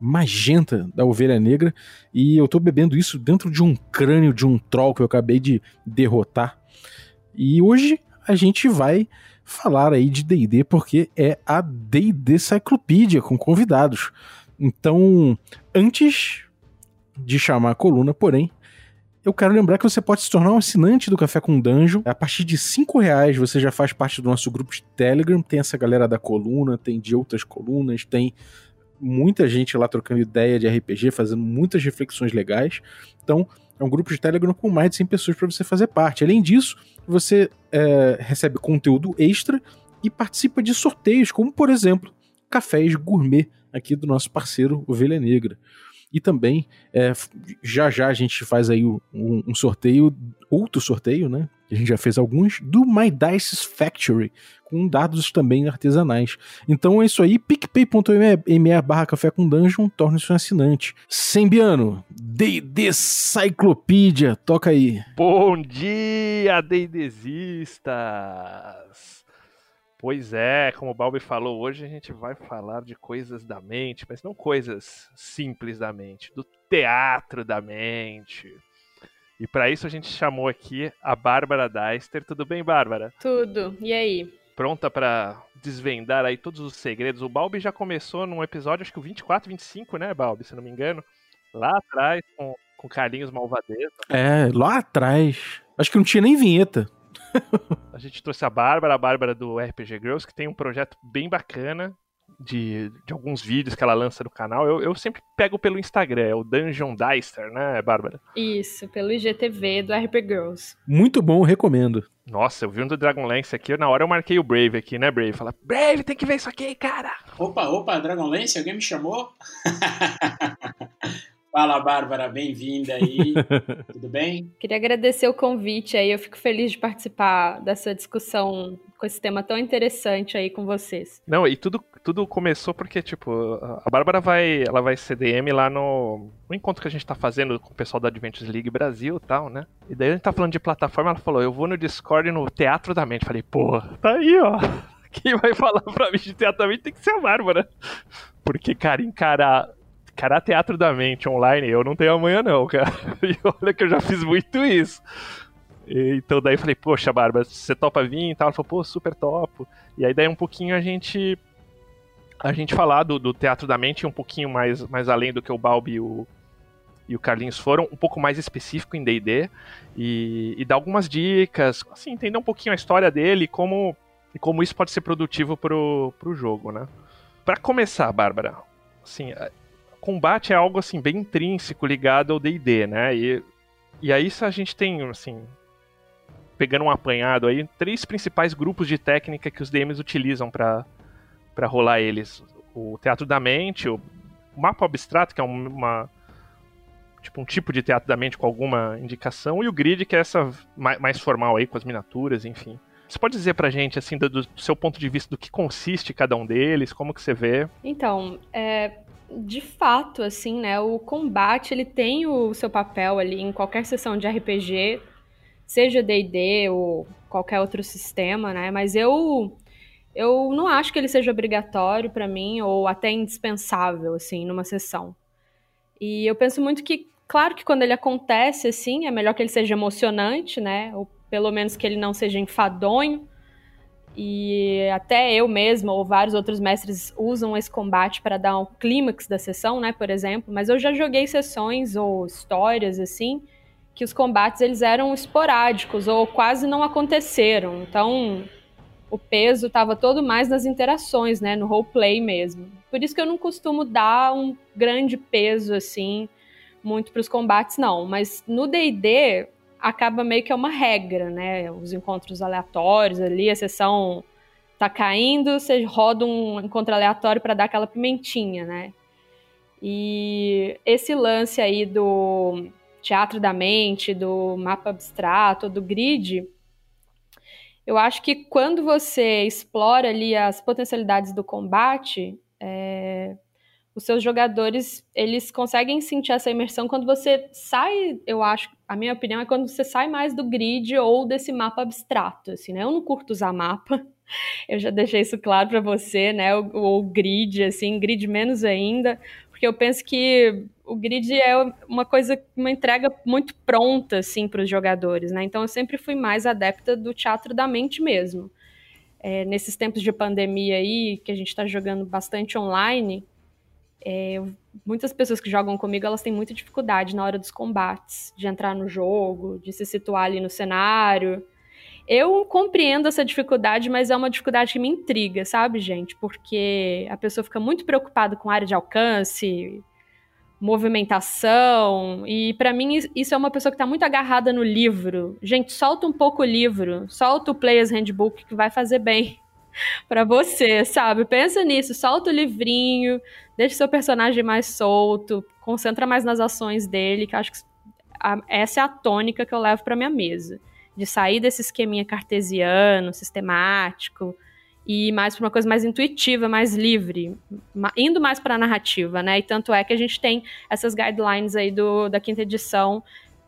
magenta da ovelha negra e eu tô bebendo isso dentro de um crânio de um troll que eu acabei de derrotar. E hoje a gente vai falar aí de D&D porque é a D&D Cyclopedia com convidados. Então, antes de chamar a coluna, porém, eu quero lembrar que você pode se tornar um assinante do Café com Dungeon. A partir de 5 reais você já faz parte do nosso grupo de Telegram. Tem essa galera da coluna, tem de outras colunas, tem muita gente lá trocando ideia de RPG, fazendo muitas reflexões legais. Então, é um grupo de Telegram com mais de 100 pessoas para você fazer parte. Além disso, você é, recebe conteúdo extra e participa de sorteios, como por exemplo, cafés gourmet aqui do nosso parceiro Ovelha Negra. E também, é, já já a gente faz aí um, um, sorteio, outro sorteio, né? A gente já fez alguns, do My Dice Factory, com dados também artesanais. Então é isso aí, picpay.me barra café com dungeon, torne-se um assinante. Sembiano, D&D Cyclopedia, toca aí. Bom dia, D&Dzistas! Pois é, como o Balbi falou, hoje a gente vai falar de coisas da mente, mas não coisas simples da mente, do teatro da mente. E para isso a gente chamou aqui a Bárbara Deister. Tudo bem, Bárbara? Tudo. E aí? Pronta para desvendar aí todos os segredos. O Balbi já começou num episódio, acho que o 24, 25, né, Balbi, se não me engano. Lá atrás, com, com Carlinhos Malvadeza. É, lá atrás. Acho que não tinha nem vinheta a gente trouxe a Bárbara, a Bárbara do RPG Girls, que tem um projeto bem bacana de, de alguns vídeos que ela lança no canal. Eu, eu sempre pego pelo Instagram, é o Dungeon Dicer, né, Bárbara? Isso, pelo IGTV do RPG Girls. Muito bom, recomendo. Nossa, eu vi um do Dragonlance aqui, na hora eu marquei o Brave aqui, né, Brave? Fala, Brave, tem que ver isso aqui, cara! Opa, opa, Dragonlance, alguém me chamou? Fala, Bárbara, bem-vinda aí. Tudo bem? Queria agradecer o convite aí. Eu fico feliz de participar dessa discussão com esse tema tão interessante aí com vocês. Não, e tudo, tudo começou porque, tipo, a Bárbara vai, ela vai ser DM lá no, no encontro que a gente tá fazendo com o pessoal da Adventures League Brasil e tal, né? E daí a gente tá falando de plataforma, ela falou, eu vou no Discord no Teatro da Mente. Falei, pô, tá aí, ó. Quem vai falar pra mim de Teatro da Mente tem que ser a Bárbara. Porque, cara, encarar encarar teatro da mente online, eu não tenho amanhã não, cara. E olha que eu já fiz muito isso. E, então daí eu falei, poxa, Bárbara, você topa vir e tal? Ela falou, pô, super topo. E aí daí um pouquinho a gente a gente falar do, do teatro da mente um pouquinho mais, mais além do que o Balbi e o, e o Carlinhos foram, um pouco mais específico em D&D e, e dar algumas dicas, assim, entender um pouquinho a história dele e como, e como isso pode ser produtivo pro, pro jogo, né? Para começar, Bárbara, assim, combate é algo assim bem intrínseco ligado ao D&D, né? E, e aí a gente tem assim pegando um apanhado aí três principais grupos de técnica que os DMs utilizam para para rolar eles: o teatro da mente, o mapa abstrato que é uma tipo um tipo de teatro da mente com alguma indicação e o grid que é essa mais formal aí com as miniaturas, enfim. Você pode dizer pra gente, assim, do, do, seu ponto de vista, do que consiste cada um deles, como que você vê? Então, é, de fato, assim, né, o combate ele tem o seu papel ali em qualquer sessão de RPG, seja D&D ou qualquer outro sistema, né? Mas eu eu não acho que ele seja obrigatório para mim ou até indispensável assim numa sessão. E eu penso muito que, claro que quando ele acontece assim, é melhor que ele seja emocionante, né? Ou pelo menos que ele não seja enfadonho. E até eu mesma ou vários outros mestres usam esse combate para dar um clímax da sessão, né, por exemplo, mas eu já joguei sessões ou histórias assim que os combates eles eram esporádicos ou quase não aconteceram. Então, o peso estava todo mais nas interações, né, no roleplay mesmo. Por isso que eu não costumo dar um grande peso assim muito para os combates não, mas no D&D acaba meio que é uma regra, né? Os encontros aleatórios ali, a sessão tá caindo, você roda um encontro aleatório para dar aquela pimentinha, né? E esse lance aí do teatro da mente, do mapa abstrato, do grid, eu acho que quando você explora ali as potencialidades do combate, é, os seus jogadores eles conseguem sentir essa imersão quando você sai, eu acho, a minha opinião é quando você sai mais do grid ou desse mapa abstrato, assim, né? Eu não curto usar mapa, eu já deixei isso claro para você, né? O, o grid, assim, grid menos ainda, porque eu penso que o grid é uma coisa, uma entrega muito pronta, assim, para os jogadores, né? Então eu sempre fui mais adepta do teatro da mente mesmo. É, nesses tempos de pandemia aí, que a gente está jogando bastante online, é, muitas pessoas que jogam comigo, elas têm muita dificuldade na hora dos combates, de entrar no jogo, de se situar ali no cenário. Eu compreendo essa dificuldade, mas é uma dificuldade que me intriga, sabe, gente? Porque a pessoa fica muito preocupada com área de alcance, movimentação, e para mim isso é uma pessoa que está muito agarrada no livro. Gente, solta um pouco o livro, solta o Player's Handbook que vai fazer bem para você, sabe? Pensa nisso, solta o livrinho, deixa seu personagem mais solto, concentra mais nas ações dele, que acho que essa é a tônica que eu levo para minha mesa de sair desse esqueminha cartesiano, sistemático, e mais para uma coisa mais intuitiva, mais livre, indo mais para a narrativa, né? E tanto é que a gente tem essas guidelines aí do, da quinta edição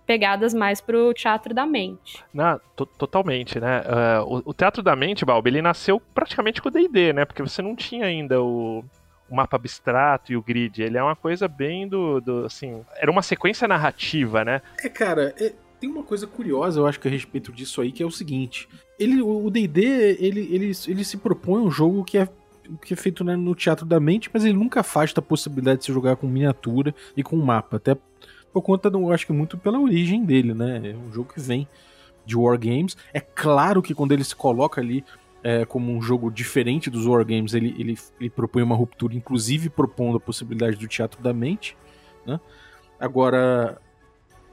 pegadas mais para o teatro da mente. Não, totalmente, né? Uh, o, o, teatro da mente, Balbi, ele nasceu praticamente com o D&D, né? Porque você não tinha ainda o, o, mapa abstrato e o grid. Ele é uma coisa bem do, do, assim... Era uma sequência narrativa, né? É, cara, é, tem uma coisa curiosa, eu acho que a respeito disso aí, que é o seguinte: ele, o D&D, ele, ele, ele se propõe um jogo que é que é feito né, no teatro da mente, mas ele nunca afasta a possibilidade de se jogar com miniatura e com mapa, até por conta, do, acho que muito pela origem dele, né? É um jogo que vem de wargames. É claro que quando ele se coloca ali é, como um jogo diferente dos wargames, ele, ele, ele propõe uma ruptura, inclusive propondo a possibilidade do teatro da mente, né? Agora,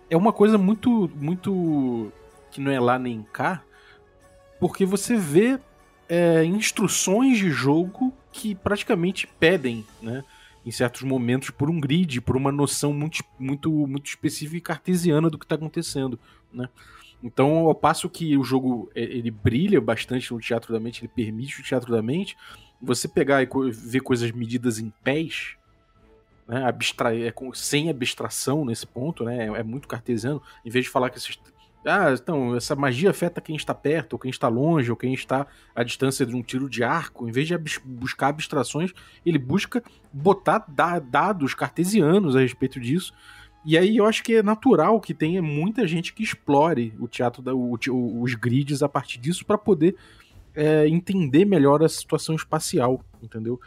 é uma coisa muito, muito que não é lá nem cá, porque você vê é, instruções de jogo que praticamente pedem, né? Em certos momentos, por um grid, por uma noção muito, muito, muito específica e cartesiana do que está acontecendo, né? Então, ao passo que o jogo é, ele brilha bastante no teatro da mente, ele permite o teatro da mente, você pegar e ver coisas medidas em pés, né, abstrair, é sem abstração nesse ponto, né, é, é, muito cartesiano, em vez de falar que esses, ah, então, essa magia afeta quem está perto, ou quem está longe, ou quem está à distância de um tiro de arco, em vez de buscar abstrações, ele busca botar da dados cartesianos a respeito disso, e aí eu acho que é natural que tenha muita gente que explore o teatro, da, o, os grids a partir disso para poder é, entender melhor a situação espacial, entendeu?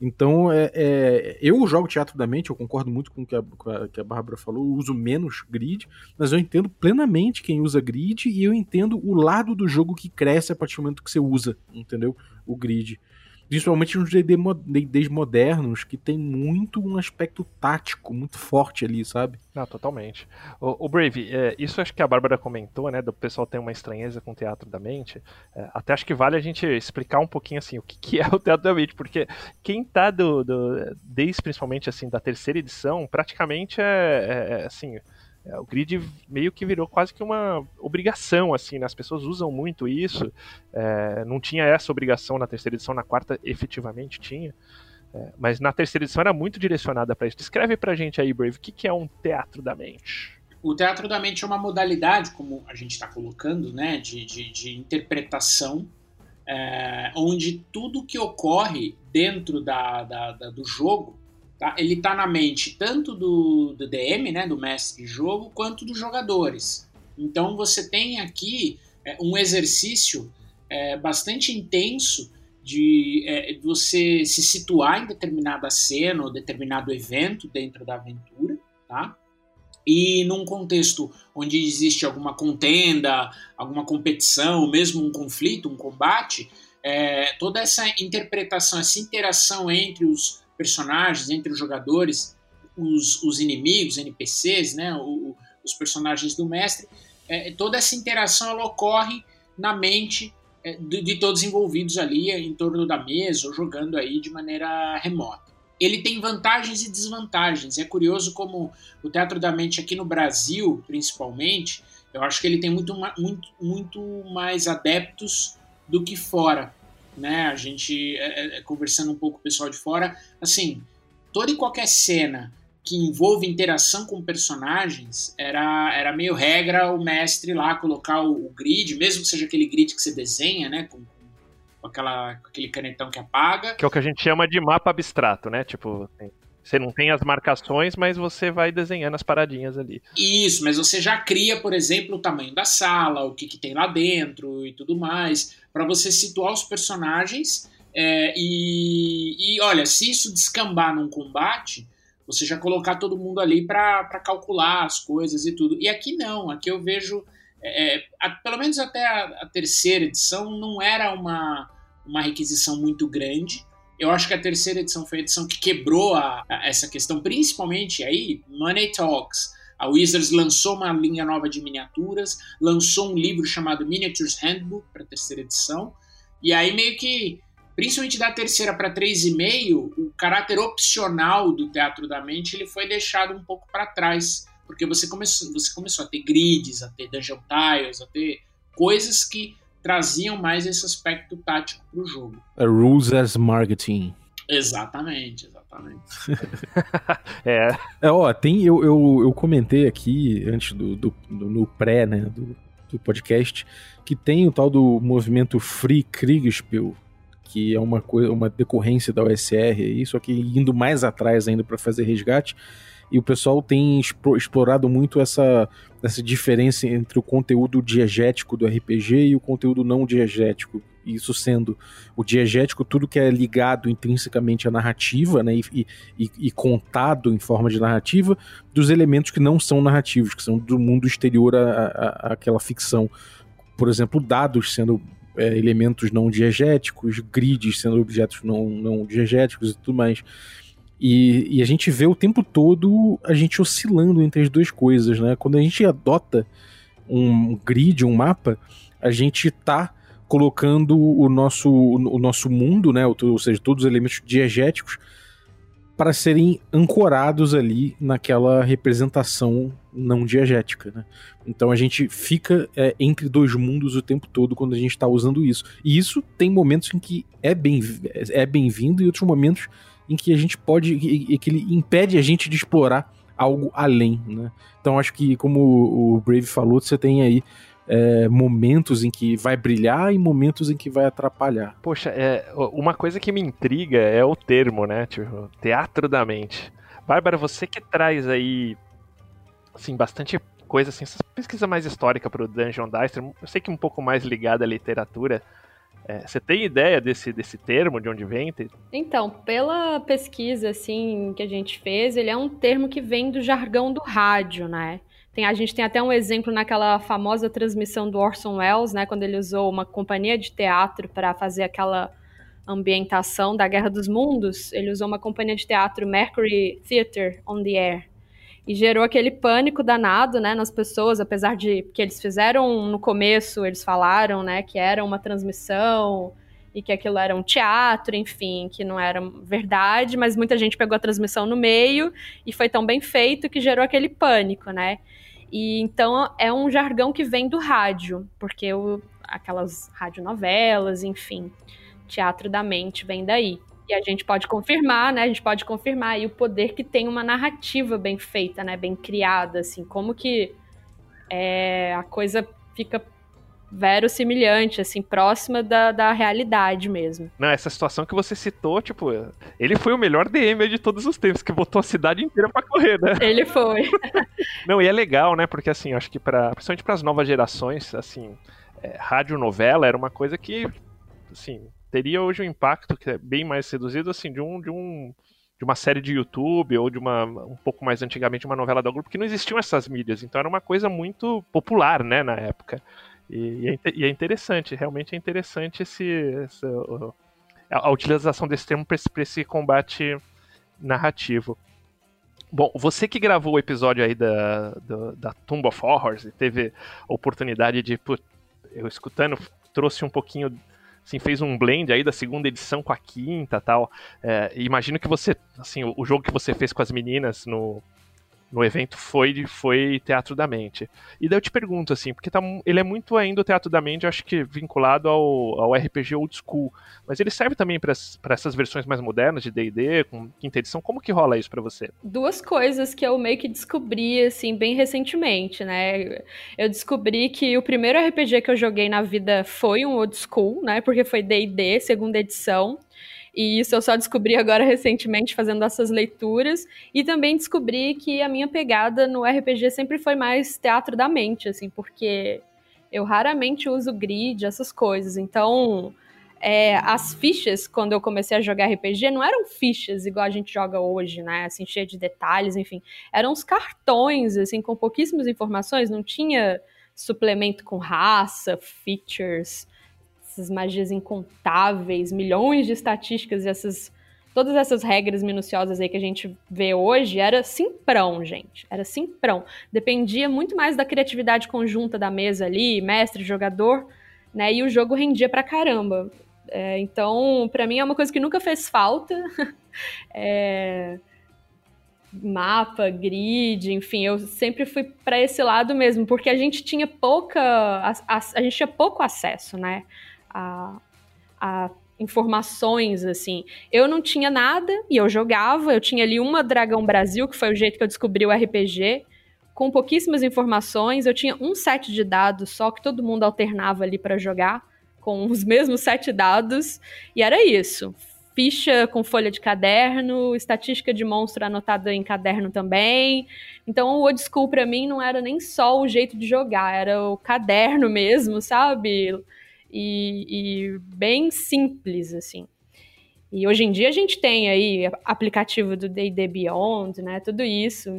Então, é, é, eu jogo teatro da mente, eu concordo muito com o que a, que a Bárbara falou, eu uso menos grid, mas eu entendo plenamente quem usa grid e eu entendo o lado do jogo que cresce a partir do momento que você usa, entendeu? O grid. Principalmente nos DDs modernos, que tem muito um aspecto tático muito forte ali, sabe? Não, totalmente. O, o Brave, é, isso acho que a Bárbara comentou, né? Do pessoal ter uma estranheza com o teatro da mente. É, até acho que vale a gente explicar um pouquinho assim o que, que é o teatro da mente, porque quem tá do, do desde principalmente assim da terceira edição, praticamente é, é, é assim o grid meio que virou quase que uma obrigação, assim, né? As pessoas usam muito isso. É, não tinha essa obrigação na terceira edição, na quarta efetivamente tinha. É, mas na terceira edição era muito direcionada para isso. Descreve pra gente aí, Brave, o que, que é um teatro da mente? O teatro da mente é uma modalidade, como a gente está colocando, né, de, de, de interpretação, é, onde tudo que ocorre dentro da, da, da do jogo Tá? Ele está na mente tanto do, do DM, né, do mestre de jogo, quanto dos jogadores. Então você tem aqui é, um exercício é, bastante intenso de é, você se situar em determinada cena ou determinado evento dentro da aventura, tá? E num contexto onde existe alguma contenda, alguma competição, mesmo um conflito, um combate, é, toda essa interpretação, essa interação entre os personagens, entre os jogadores, os, os inimigos, NPCs, né, o, os personagens do mestre, é, toda essa interação ela ocorre na mente é, de, de, todos envolvidos ali em torno da mesa ou jogando aí de maneira remota. ele tem vantagens e desvantagens. É curioso como o Teatro da Mente aqui no Brasil, principalmente, eu acho que ele tem muito, muito, muito mais adeptos do que fora. Né? A gente, é, é, conversando um pouco com o pessoal de fora, assim, toda e qualquer cena que envolve interação com personagens, era, era meio regra o mestre lá colocar o, o grid, mesmo que seja aquele grid que você desenha, né? Com, com, aquela, com aquele canetão que apaga. Que é o que a gente chama de mapa abstrato, né? Tipo, você não tem as marcações, mas você vai desenhando as paradinhas ali. Isso, mas você já cria, por exemplo, o tamanho da sala, o que, que tem lá dentro e tudo mais, para você situar os personagens. É, e, e olha, se isso descambar num combate, você já colocar todo mundo ali para calcular as coisas e tudo. E aqui não, aqui eu vejo, é, é, a, pelo menos até a, a, terceira edição, não era uma, uma requisição muito grande. Eu acho que a terceira edição foi a edição que quebrou a, essa questão, principalmente aí, Money Talks. A Wizards lançou uma linha nova de miniaturas, lançou um livro chamado Miniatures Handbook para a terceira edição, e aí meio que principalmente da terceira para 3,5, o caráter opcional do Teatro da Mente ele foi deixado um pouco para trás, porque você começou, você começou a ter grids, a ter dungeon tiles, a ter coisas que traziam mais esse aspecto tático para o jogo. A rules as marketing. Exatamente, exatamente. é. é. Ó, tem, eu, eu, eu comentei aqui antes do, do, do no pré, né, do, do podcast, que tem o tal do movimento Free Kriegspiel, que é uma, coisa, uma decorrência da OSR aí, só que indo mais atrás ainda para fazer resgate. E o pessoal tem explorado muito essa, essa diferença entre o conteúdo diegético do RPG e o conteúdo não diegético. Isso sendo o diegético, tudo que é ligado intrinsecamente à narrativa né, e, e, e contado em forma de narrativa, dos elementos que não são narrativos, que são do mundo exterior àquela ficção. Por exemplo, dados sendo é, elementos não diegéticos, grids sendo objetos não, não diegéticos e tudo mais. E, e, a gente vê o tempo todo a gente oscilando entre as duas coisas, né? Quando a gente adota um grid, um mapa, a gente tá colocando o nosso, o nosso mundo, né? Ou, seja, todos os elementos diegéticos para serem ancorados ali naquela representação não diegética, né? Então a gente fica é, entre dois mundos o tempo todo quando a gente está usando isso. E isso tem momentos em que é bem é bem-vindo e outros momentos em que a gente pode e, que ele impede a gente de explorar algo além, né? Então acho que como o Brave falou, você tem aí é, momentos em que vai brilhar e momentos em que vai atrapalhar. Poxa, é, uma coisa que me intriga é o termo, né? Tipo, teatro da mente. Bárbara, você que traz aí assim, bastante coisa, assim, pesquisa mais histórica para o Dungeon Dice, eu sei que um pouco mais ligada à literatura. É, você tem ideia desse, desse termo, de onde vem? Então, pela pesquisa assim que a gente fez, ele é um termo que vem do jargão do rádio, né? Tem, a gente tem até um exemplo naquela famosa transmissão do Orson Welles, né, quando ele usou uma companhia de teatro para fazer aquela ambientação da Guerra dos Mundos. Ele usou uma companhia de teatro Mercury Theatre on the Air e gerou aquele pânico danado, né, nas pessoas, apesar de que eles fizeram no começo, eles falaram, né, que era uma transmissão e que aquilo era um teatro, enfim, que não era verdade, mas muita gente pegou a transmissão no meio e foi tão bem feito que gerou aquele pânico, né? E então é um jargão que vem do rádio, porque o, aquelas radionovelas, enfim, teatro da mente vem daí. E a gente pode confirmar, né? A gente pode confirmar aí o poder que tem uma narrativa bem feita, né? Bem criada, assim, como que é, a coisa fica verossimilhante, assim, próxima da, da realidade mesmo. Não, essa situação que você citou, tipo, ele foi o melhor DM de todos os tempos, que botou a cidade inteira para correr, né? Ele foi. Não, e é legal, né? Porque assim, acho que para principalmente para as novas gerações, assim, é, radionovela era uma coisa que, assim, teria hoje um impacto que é bem mais reduzido, assim, de um de um de uma série de YouTube ou de uma um pouco mais antigamente uma novela da Globo, que não existiam essas mídias, então era uma coisa muito popular, né, na época. E, é, e, é, interessante, realmente é interessante esse, essa, a, utilização desse termo para esse, esse, combate narrativo. Bom, você que gravou o episódio aí da, da, da Tomb of Horrors e teve oportunidade de, eu escutando, trouxe um pouquinho assim, fez um blend aí da segunda edição com a quinta tal. É, imagino que você, assim, o, o jogo que você fez com as meninas no, no evento foi, foi Teatro da Mente. E daí eu te pergunto, assim, porque tá, ele é muito ainda o Teatro da Mente, acho que vinculado ao, ao RPG Old School, mas ele serve também para essas versões mais modernas de D&D, com quinta edição, como que rola isso para você? Duas coisas que eu meio que descobri, assim, bem recentemente, né? Eu descobri que o primeiro RPG que eu joguei na vida foi um Old School, né? Porque foi D&D, segunda edição, e isso eu só descobri agora recentemente fazendo essas leituras. E também descobri que a minha pegada no RPG sempre foi mais teatro da mente, assim, porque eu raramente uso grid, essas coisas. Então, é, as fichas, quando eu comecei a jogar RPG, não eram fichas igual a gente joga hoje, né? Assim, cheia de detalhes, enfim. Eram os cartões, assim, com pouquíssimas informações, não tinha suplemento com raça, features essas magias incontáveis, milhões de estatísticas e essas todas essas regras minuciosas aí que a gente vê hoje era simprão, gente. Era simprão. Dependia muito mais da criatividade conjunta da mesa ali, mestre, jogador, né? E o jogo rendia pra caramba. É, então, para mim é uma coisa que nunca fez falta. é, mapa, grid, enfim, eu sempre fui para esse lado mesmo, porque a gente tinha pouca, a, a, a gente tinha pouco acesso, né? A, a informações, assim. Eu não tinha nada e eu jogava. Eu tinha ali uma Dragão Brasil, que foi o jeito que eu descobri o RPG, com pouquíssimas informações. Eu tinha um set de dados só que todo mundo alternava ali para jogar, com os mesmos sete dados. E era isso. Ficha com folha de caderno, estatística de monstro anotada em caderno também. Então o old school para mim não era nem só o jeito de jogar, era o caderno mesmo, sabe? E, e bem simples, assim. E hoje em dia a gente tem aí aplicativo do D&D Beyond, né, tudo isso,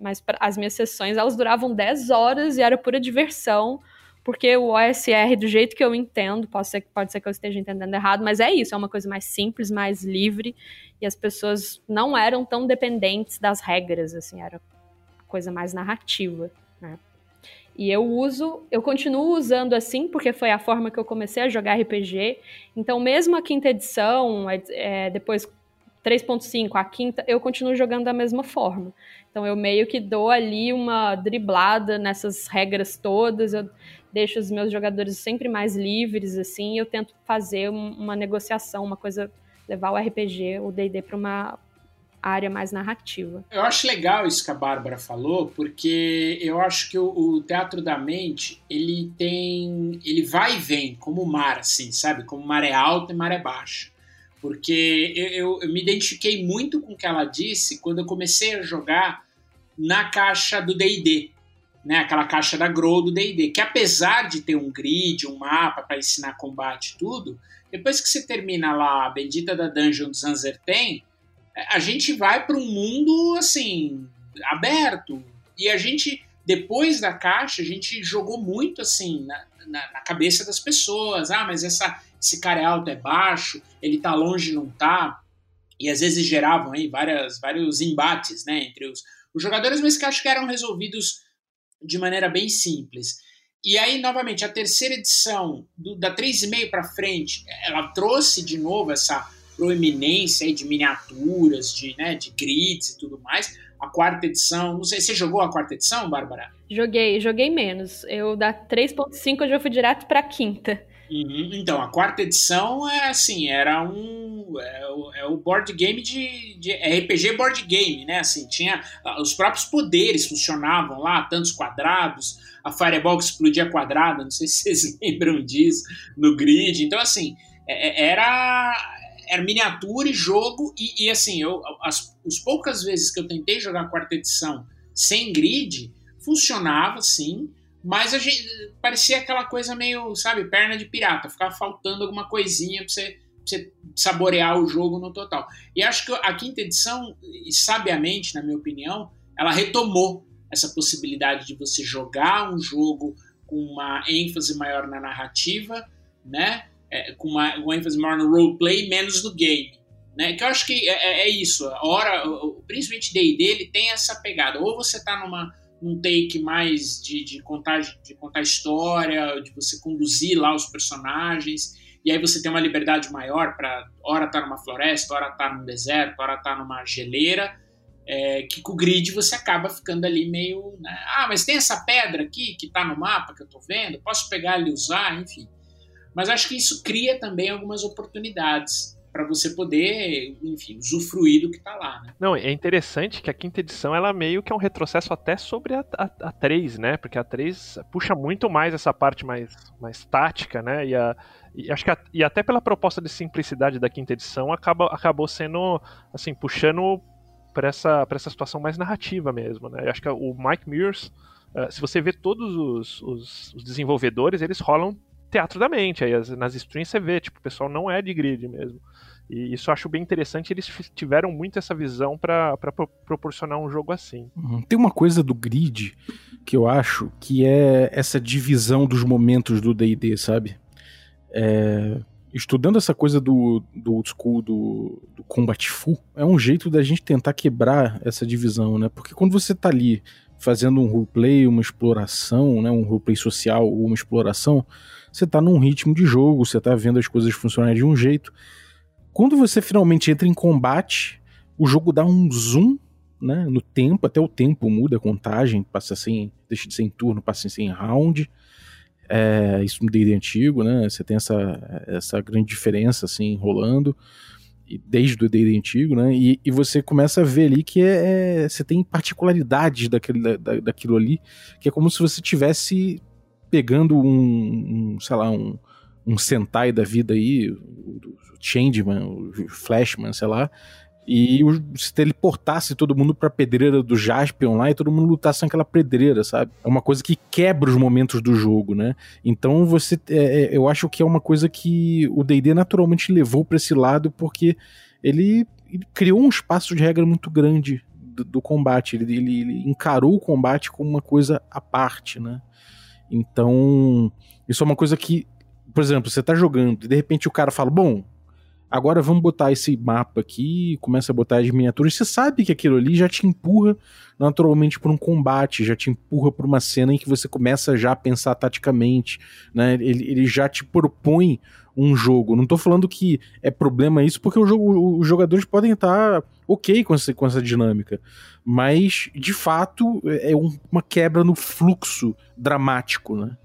mas as minhas sessões elas duravam 10 horas e era pura diversão, porque o OSR, do jeito que eu entendo, pode ser, pode ser que eu esteja entendendo errado, mas é isso, é uma coisa mais simples, mais livre, e as pessoas não eram tão dependentes das regras, assim, era coisa mais narrativa, né. E eu uso, eu continuo usando assim, porque foi a forma que eu comecei a jogar RPG. Então, mesmo a quinta edição, é, depois 3.5, a quinta, eu continuo jogando da mesma forma. Então, eu meio que dou ali uma driblada nessas regras todas, eu deixo os meus jogadores sempre mais livres, assim, eu tento fazer uma negociação, uma coisa, levar o RPG, o D&D para uma área mais narrativa. Eu acho legal isso que a Bárbara falou, porque eu acho que o, o, teatro da mente, ele tem, ele vai e vem como o mar, assim, sabe? Como maré alta e maré baixa. Porque eu, eu, eu me identifiquei muito com o que ela disse quando eu comecei a jogar na caixa do D&D, né? Aquela caixa da Grow do D&D, que apesar de ter um grid, um mapa para ensinar combate e tudo, depois que você termina lá a bendita da Dungeon do Zanzerten, a gente vai para um mundo assim aberto. E a gente depois da caixa a gente jogou muito assim na, na, na, cabeça das pessoas. Ah mas essa esse cara é alto é baixo ele tá longe não tá. E às vezes geravam aí várias vários embates né entre os, os jogadores mas que acho que eram resolvidos de maneira bem simples. E aí novamente a terceira edição do, da 3,5 para frente ela trouxe de novo essa proeminência de miniaturas, de, né, de grids e tudo mais. A quarta edição, não sei, você jogou a quarta edição, Bárbara? Joguei, joguei menos. Eu da 3.5 eu já fui direto pra quinta. Uhum. Então, a quarta edição é assim, era um. É o, é o board game de, de RPG board game, né? Assim, tinha. Ah, os próprios poderes funcionavam lá, tantos quadrados, a Fireball que explodia quadrada, não sei se vocês lembram disso, no grid. Então, assim, é, é, era era miniatura e jogo, e, e assim, eu, as, as poucas vezes que eu tentei jogar a quarta edição sem grid, funcionava sim, mas gente, parecia aquela coisa meio, sabe, perna de pirata, ficava faltando alguma coisinha pra você, pra você saborear o jogo no total. E acho que a quinta edição, sabiamente, na minha opinião, ela retomou essa possibilidade de você jogar um jogo com uma ênfase maior na narrativa, né? É, com uma, uma ênfase maior no roleplay, menos no game. Né? Que eu acho que é, é, é isso. A hora, principalmente D&D, ele tem essa pegada. Ou você está numa num take mais de, de, contar, de contar história, de você conduzir lá os personagens. e aí você tem uma liberdade maior para hora tá numa floresta, hora tá num deserto, hora tá numa geleira, é, que com o grid você acaba ficando ali meio, né? ah, mas tem essa pedra aqui que tá no mapa que eu tô vendo, posso pegar e usar, enfim. Mas acho que isso cria também algumas oportunidades para você poder, enfim, usufruir do que está lá, né? Não, é interessante que a quinta edição ela meio que é um retrocesso até sobre a, a, a 3, né? Porque a 3 puxa muito mais essa parte mais, mais tática, né? E, a, e acho que a, e até pela proposta de simplicidade da quinta edição acaba, acabou sendo assim puxando para essa, essa situação mais narrativa mesmo, né? Eu acho que o Mike Mears, uh, se você vê todos os, os, os desenvolvedores, eles rolam teatro da mente. Aí nas streams você vê, tipo, o pessoal não é de grid mesmo. E isso eu acho bem interessante. Eles tiveram muito essa visão para proporcionar um jogo assim. Uhum. Tem uma coisa do grid que eu acho que é essa divisão dos momentos do DD, sabe? É... Estudando essa coisa do, do old school, do, do combat full, é um jeito da gente tentar quebrar essa divisão, né? Porque quando você tá ali fazendo um roleplay, uma exploração, né? um roleplay social ou uma exploração, você tá num ritmo de jogo, você tá vendo as coisas funcionarem de um jeito. Quando você finalmente entra em combate, o jogo dá um zoom né, no tempo, até o tempo muda a contagem, passa assim, deixa de ser em turno, passa a ser em round. É, isso no D&D antigo, né? Você tem essa, essa grande diferença assim rolando desde o D&D antigo, né? E, e, você começa a ver ali que é, é você tem particularidades daquele, da, daquilo ali, que é como se você tivesse pegando um, um sei lá, um, um Sentai da vida aí, o Changeman, o Flashman, sei lá, e se teleportasse todo mundo pra pedreira do Jaspion lá e todo mundo lutasse naquela pedreira, sabe? É uma coisa que quebra os momentos do jogo, né? Então você. É, é eu acho que é uma coisa que o DD naturalmente levou para esse lado porque ele, ele, criou um espaço de regra muito grande do, do combate. Ele, ele, ele encarou o combate como uma coisa à parte, né? Então, isso é uma coisa que, por exemplo, você tá jogando e de repente o cara fala: Bom, agora vamos botar esse mapa aqui, começa a botar as miniaturas. Você sabe que aquilo ali já te empurra naturalmente para um combate, já te empurra para uma cena em que você começa já a pensar taticamente, né? Ele, ele já te propõe um jogo. Não tô falando que é problema isso, porque o jogo, os jogadores podem estar ok com essa, com essa dinâmica. Mas, de fato, é uma quebra no fluxo dramático, né?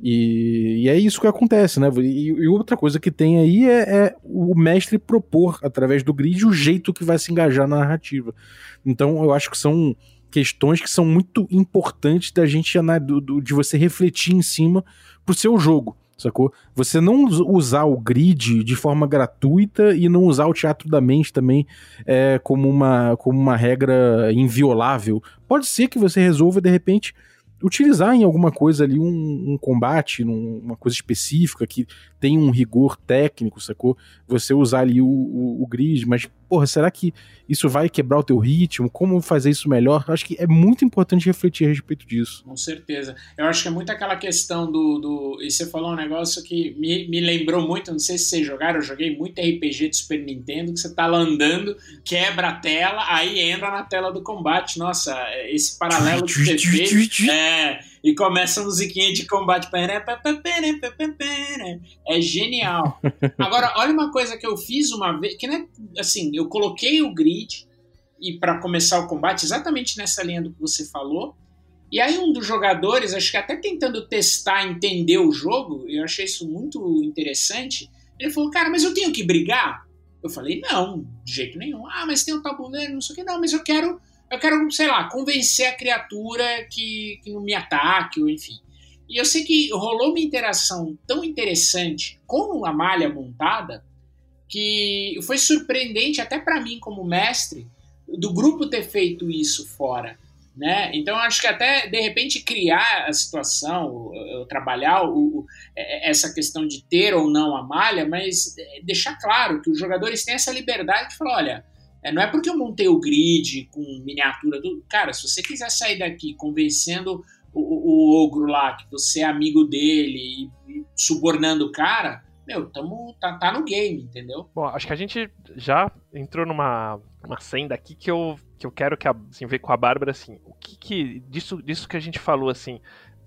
E, e, é isso que acontece, né? E, e outra coisa que tem aí é, é, o mestre propor, através do grid, o jeito que vai se engajar na narrativa. Então, eu acho que são questões que são muito importantes da gente, de você refletir em cima pro seu jogo sacou? Você não usar o grid de forma gratuita e não usar o teatro da mente também é, como, uma, como uma regra inviolável. Pode ser que você resolva, de repente, utilizar em alguma coisa ali um, um combate, num, uma coisa específica que tem um rigor técnico, sacou? Você usar ali o, o, o, grid, mas, porra, será que isso vai quebrar o teu ritmo? Como fazer isso melhor? Acho que é muito importante refletir a respeito disso. Com certeza. Eu acho que é muito aquela questão do. do e você falou um negócio que me, me lembrou muito, não sei se vocês jogaram, eu joguei muito RPG do Super Nintendo, que você tá lá andando, quebra a tela, aí entra na tela do combate. Nossa, esse paralelo que você fez. É, e começa a musiquinha de combate. É genial. Agora, olha uma coisa que eu fiz uma vez, que né, assim, eu coloquei o grid e para começar o combate exatamente nessa linha do que você falou. E aí um dos jogadores, acho que até tentando testar, entender o jogo, eu achei isso muito interessante. Ele falou: "Cara, mas eu tenho que brigar?" Eu falei: "Não, de jeito nenhum. Ah, mas tem um tabuleiro, não sei o que. Não, mas eu quero eu quero, sei lá, convencer a criatura que, que não me ataque, ou enfim. E eu sei que rolou uma interação tão interessante com a malha montada que foi surpreendente até para mim como mestre do grupo ter feito isso fora, né? Então acho que até de repente criar a situação, trabalhar o, é, essa questão de ter ou não a malha, mas é, deixar claro que os jogadores têm essa liberdade de falar, olha, é, não é porque eu montei o grid com miniatura do. Cara, se você quiser sair daqui convencendo o, o, o ogro lá que você é amigo dele e, e subornando o cara, meu, tamo, tá, tá no game, entendeu? Bom, acho que a gente já entrou numa uma senda aqui que eu, que eu quero que a, assim, ver com a Bárbara assim, o que, que disso, disso que a gente falou assim,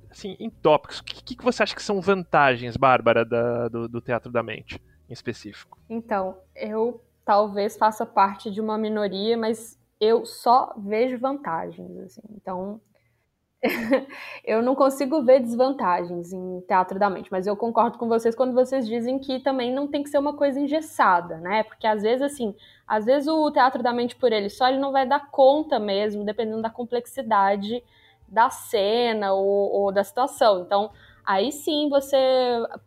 assim, em tópicos, o que, que você acha que são vantagens, Bárbara, da, do, do teatro da mente, em específico? Então, eu talvez faça parte de uma minoria, mas eu só vejo vantagens, assim. Então, eu não consigo ver desvantagens em teatro da mente, mas eu concordo com vocês quando vocês dizem que também não tem que ser uma coisa engessada, né? Porque às vezes, assim, às vezes o teatro da mente por ele só ele não vai dar conta mesmo, dependendo da complexidade da cena ou, ou da situação. Então, aí sim você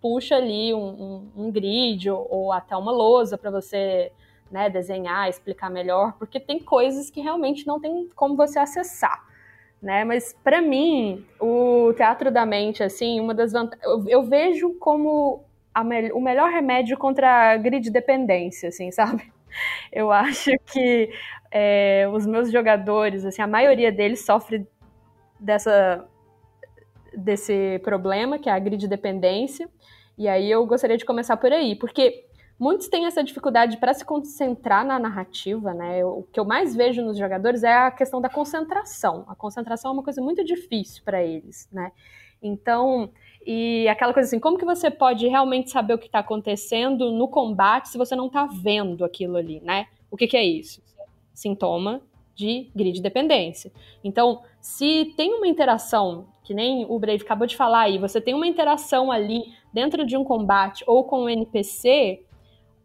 puxa ali um, um, um grid ou, ou, até uma lousa para você né, desenhar, explicar melhor, porque tem coisas que realmente não tem como você acessar né? Mas para mim, o teatro da mente, assim, uma das vantagens, eu, eu, vejo como me... o melhor remédio contra a grid dependência, assim, sabe? Eu acho que é, os meus jogadores, assim, a maioria deles sofre dessa desse problema, que é a grid dependência. E aí eu gostaria de começar por aí, porque Muitos têm essa dificuldade para se concentrar na narrativa, né? O que eu mais vejo nos jogadores é a questão da concentração. A concentração é uma coisa muito difícil para eles, né? Então, e aquela coisa assim, como que você pode realmente saber o que está acontecendo no combate se você não está vendo aquilo ali, né? O que, que é isso? Sintoma de grid dependência. Então, se tem uma interação, que nem o Brave acabou de falar aí, você tem uma interação ali dentro de um combate ou com um NPC,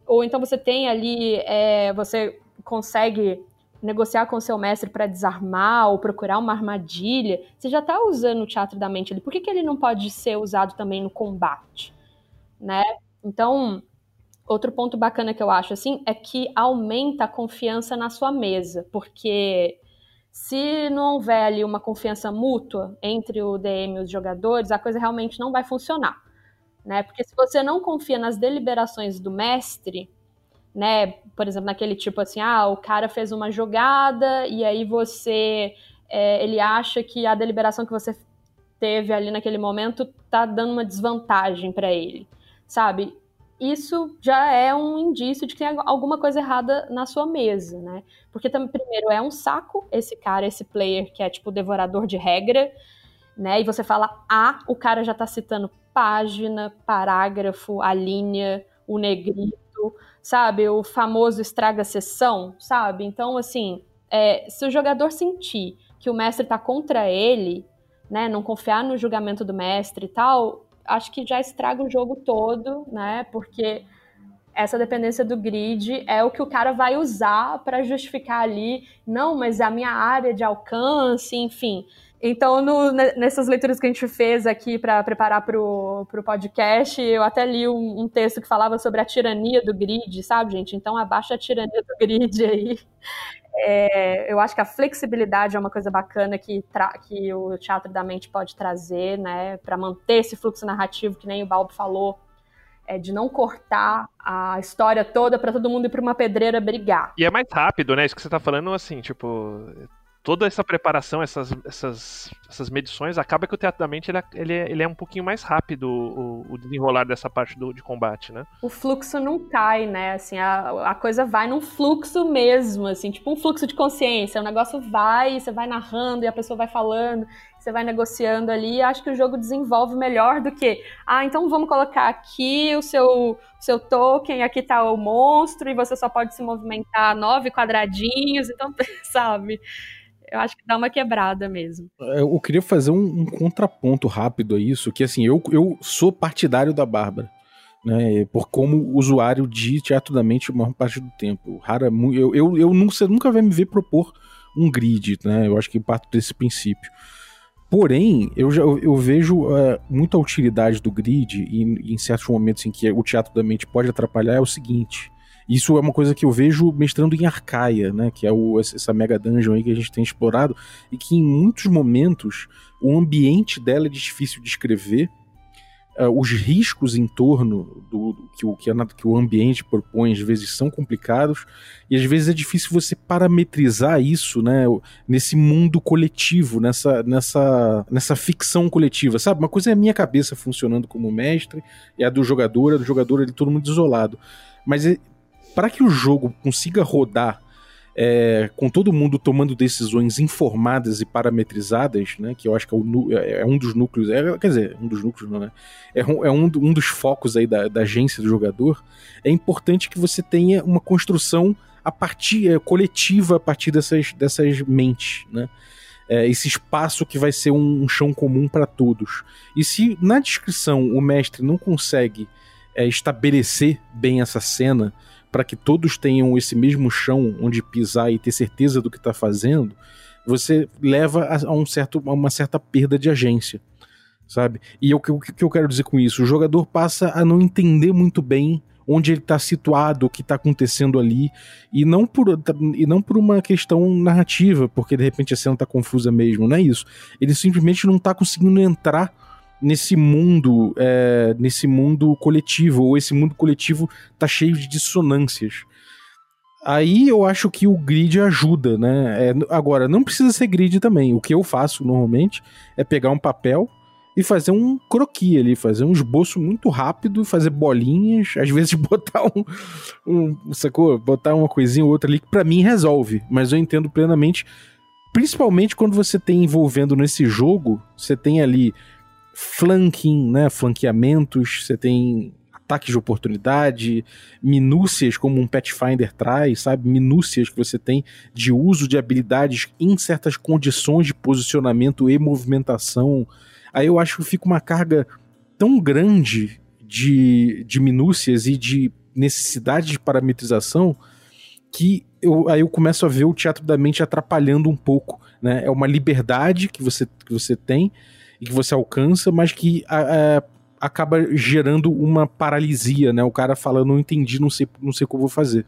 ou então você tem ali, é, você consegue negociar com seu mestre para desarmar ou procurar uma armadilha, você já está usando o teatro da mente ali. Por que, que ele não pode ser usado também no combate? Né? Então, outro ponto bacana que eu acho assim é que aumenta a confiança na sua mesa, porque se não houver ali uma confiança mútua entre o DM e os jogadores, a coisa realmente não vai funcionar né? Porque se você não confia nas deliberações do mestre, né? Por exemplo, naquele tipo assim, ah, o cara fez uma jogada e aí você, é, ele acha que a deliberação que você teve ali naquele momento tá dando uma desvantagem para ele, sabe? Isso já é um indício de que tem alguma coisa errada na sua mesa, né? Porque também, primeiro, é um saco esse cara, esse player que é tipo devorador de regra, né? E você fala A, o cara já tá citando página, parágrafo, a linha, o negrito, sabe? O famoso estraga sessão, sabe? Então, assim, é, se o jogador sentir que o mestre está contra ele, né, não confiar no julgamento do mestre e tal, acho que já estraga o jogo todo, né? Porque essa dependência do grid é o que o cara vai usar para justificar ali, não, mas a minha área de alcance, enfim. Então, no, nessas leituras que a gente fez aqui para preparar para o podcast, eu até li um, um, texto que falava sobre a tirania do grid, sabe, gente? Então, abaixa a tirania do grid aí. É, eu acho que a flexibilidade é uma coisa bacana que, que o teatro da mente pode trazer, né, para manter esse fluxo narrativo, que nem o Balbo falou, é, de não cortar a história toda para todo mundo ir para uma pedreira brigar. E é mais rápido, né? Isso que você tá falando, assim, tipo, toda essa preparação, essas, essas, essas medições, acaba que o teatro da mente ele, é, ele, é, ele é um pouquinho mais rápido o, o, desenrolar dessa parte do, de combate, né? O fluxo não cai, né? Assim, a, a coisa vai num fluxo mesmo, assim, tipo um fluxo de consciência. O negócio vai, você vai narrando e a pessoa vai falando, você vai negociando ali. acho que o jogo desenvolve melhor do que, ah, então vamos colocar aqui o seu, seu token, aqui tá o monstro e você só pode se movimentar nove quadradinhos, então, sabe? Eu acho que dá uma quebrada mesmo. É, eu queria fazer um, um contraponto rápido a isso, que assim, eu, eu sou partidário da Bárbara. Né, por como usuário de Teatro da Mente a maior parte do tempo. Rara, eu, eu, eu nunca, você nunca vai me ver propor um grid, né? Eu acho que parto desse princípio. Porém, eu, já, eu vejo uh, muita utilidade do grid e em certos momentos em que o teatro da mente pode atrapalhar é o seguinte. Isso é uma coisa que eu vejo mestrando em Arcaia, né? Que é o, essa mega dungeon aí que a gente tem explorado, e que em muitos momentos o ambiente dela é difícil de escrever. Uh, os riscos em torno do, do que, o, que, a, que o ambiente propõe às vezes são complicados e às vezes é difícil você parametrizar isso né, nesse mundo coletivo, nessa, nessa, nessa ficção coletiva, sabe? Uma coisa é a minha cabeça funcionando como mestre e a do jogador, a do jogador ele todo mundo isolado. Mas é, para que o jogo consiga rodar é, com todo mundo tomando decisões informadas e parametrizadas, né, que eu acho que é, o, é, é um dos núcleos, é, quer dizer, um dos núcleos não, né, é, um, é um, um dos focos aí da, da agência do jogador, é importante que você tenha uma construção a partir é, coletiva a partir dessas, dessas mentes, né? É, esse espaço que vai ser um, um chão comum para todos. E se na descrição o mestre não consegue estabelecer bem essa cena para que todos tenham esse mesmo chão onde pisar e ter certeza do que está fazendo, você leva a, um certo, a uma certa perda de agência, sabe? E o que, que eu quero dizer com isso? O jogador passa a não entender muito bem onde ele está situado, o que está acontecendo ali, e não, por, e não por uma questão narrativa, porque de repente a cena está confusa mesmo, não é isso. Ele simplesmente não está conseguindo entrar nesse mundo, é, nesse mundo coletivo, ou esse mundo coletivo tá cheio de dissonâncias. Aí eu acho que o grid ajuda, né? É, agora, não precisa ser grid também. O que eu faço normalmente é pegar um papel e fazer um croquis ali, fazer um esboço muito rápido, fazer bolinhas, às vezes botar um, um sacou? Botar uma coisinha ou outra ali que para mim resolve, mas eu entendo plenamente, principalmente quando você tem envolvendo nesse jogo, você tem ali flanking, né, flanqueamentos, você tem ataques de oportunidade, minúcias como um Pathfinder traz, sabe? Minúcias que você tem de uso de habilidades em certas condições de posicionamento e movimentação. Aí eu acho que fica uma carga tão grande de, de minúcias e de necessidade de parametrização que eu, aí eu começo a ver o teatro da mente atrapalhando um pouco, né? É uma liberdade que você, que você tem, e que você alcança, mas que a, acaba gerando uma paralisia, né? O cara fala, não entendi, não sei, não sei o que eu vou fazer.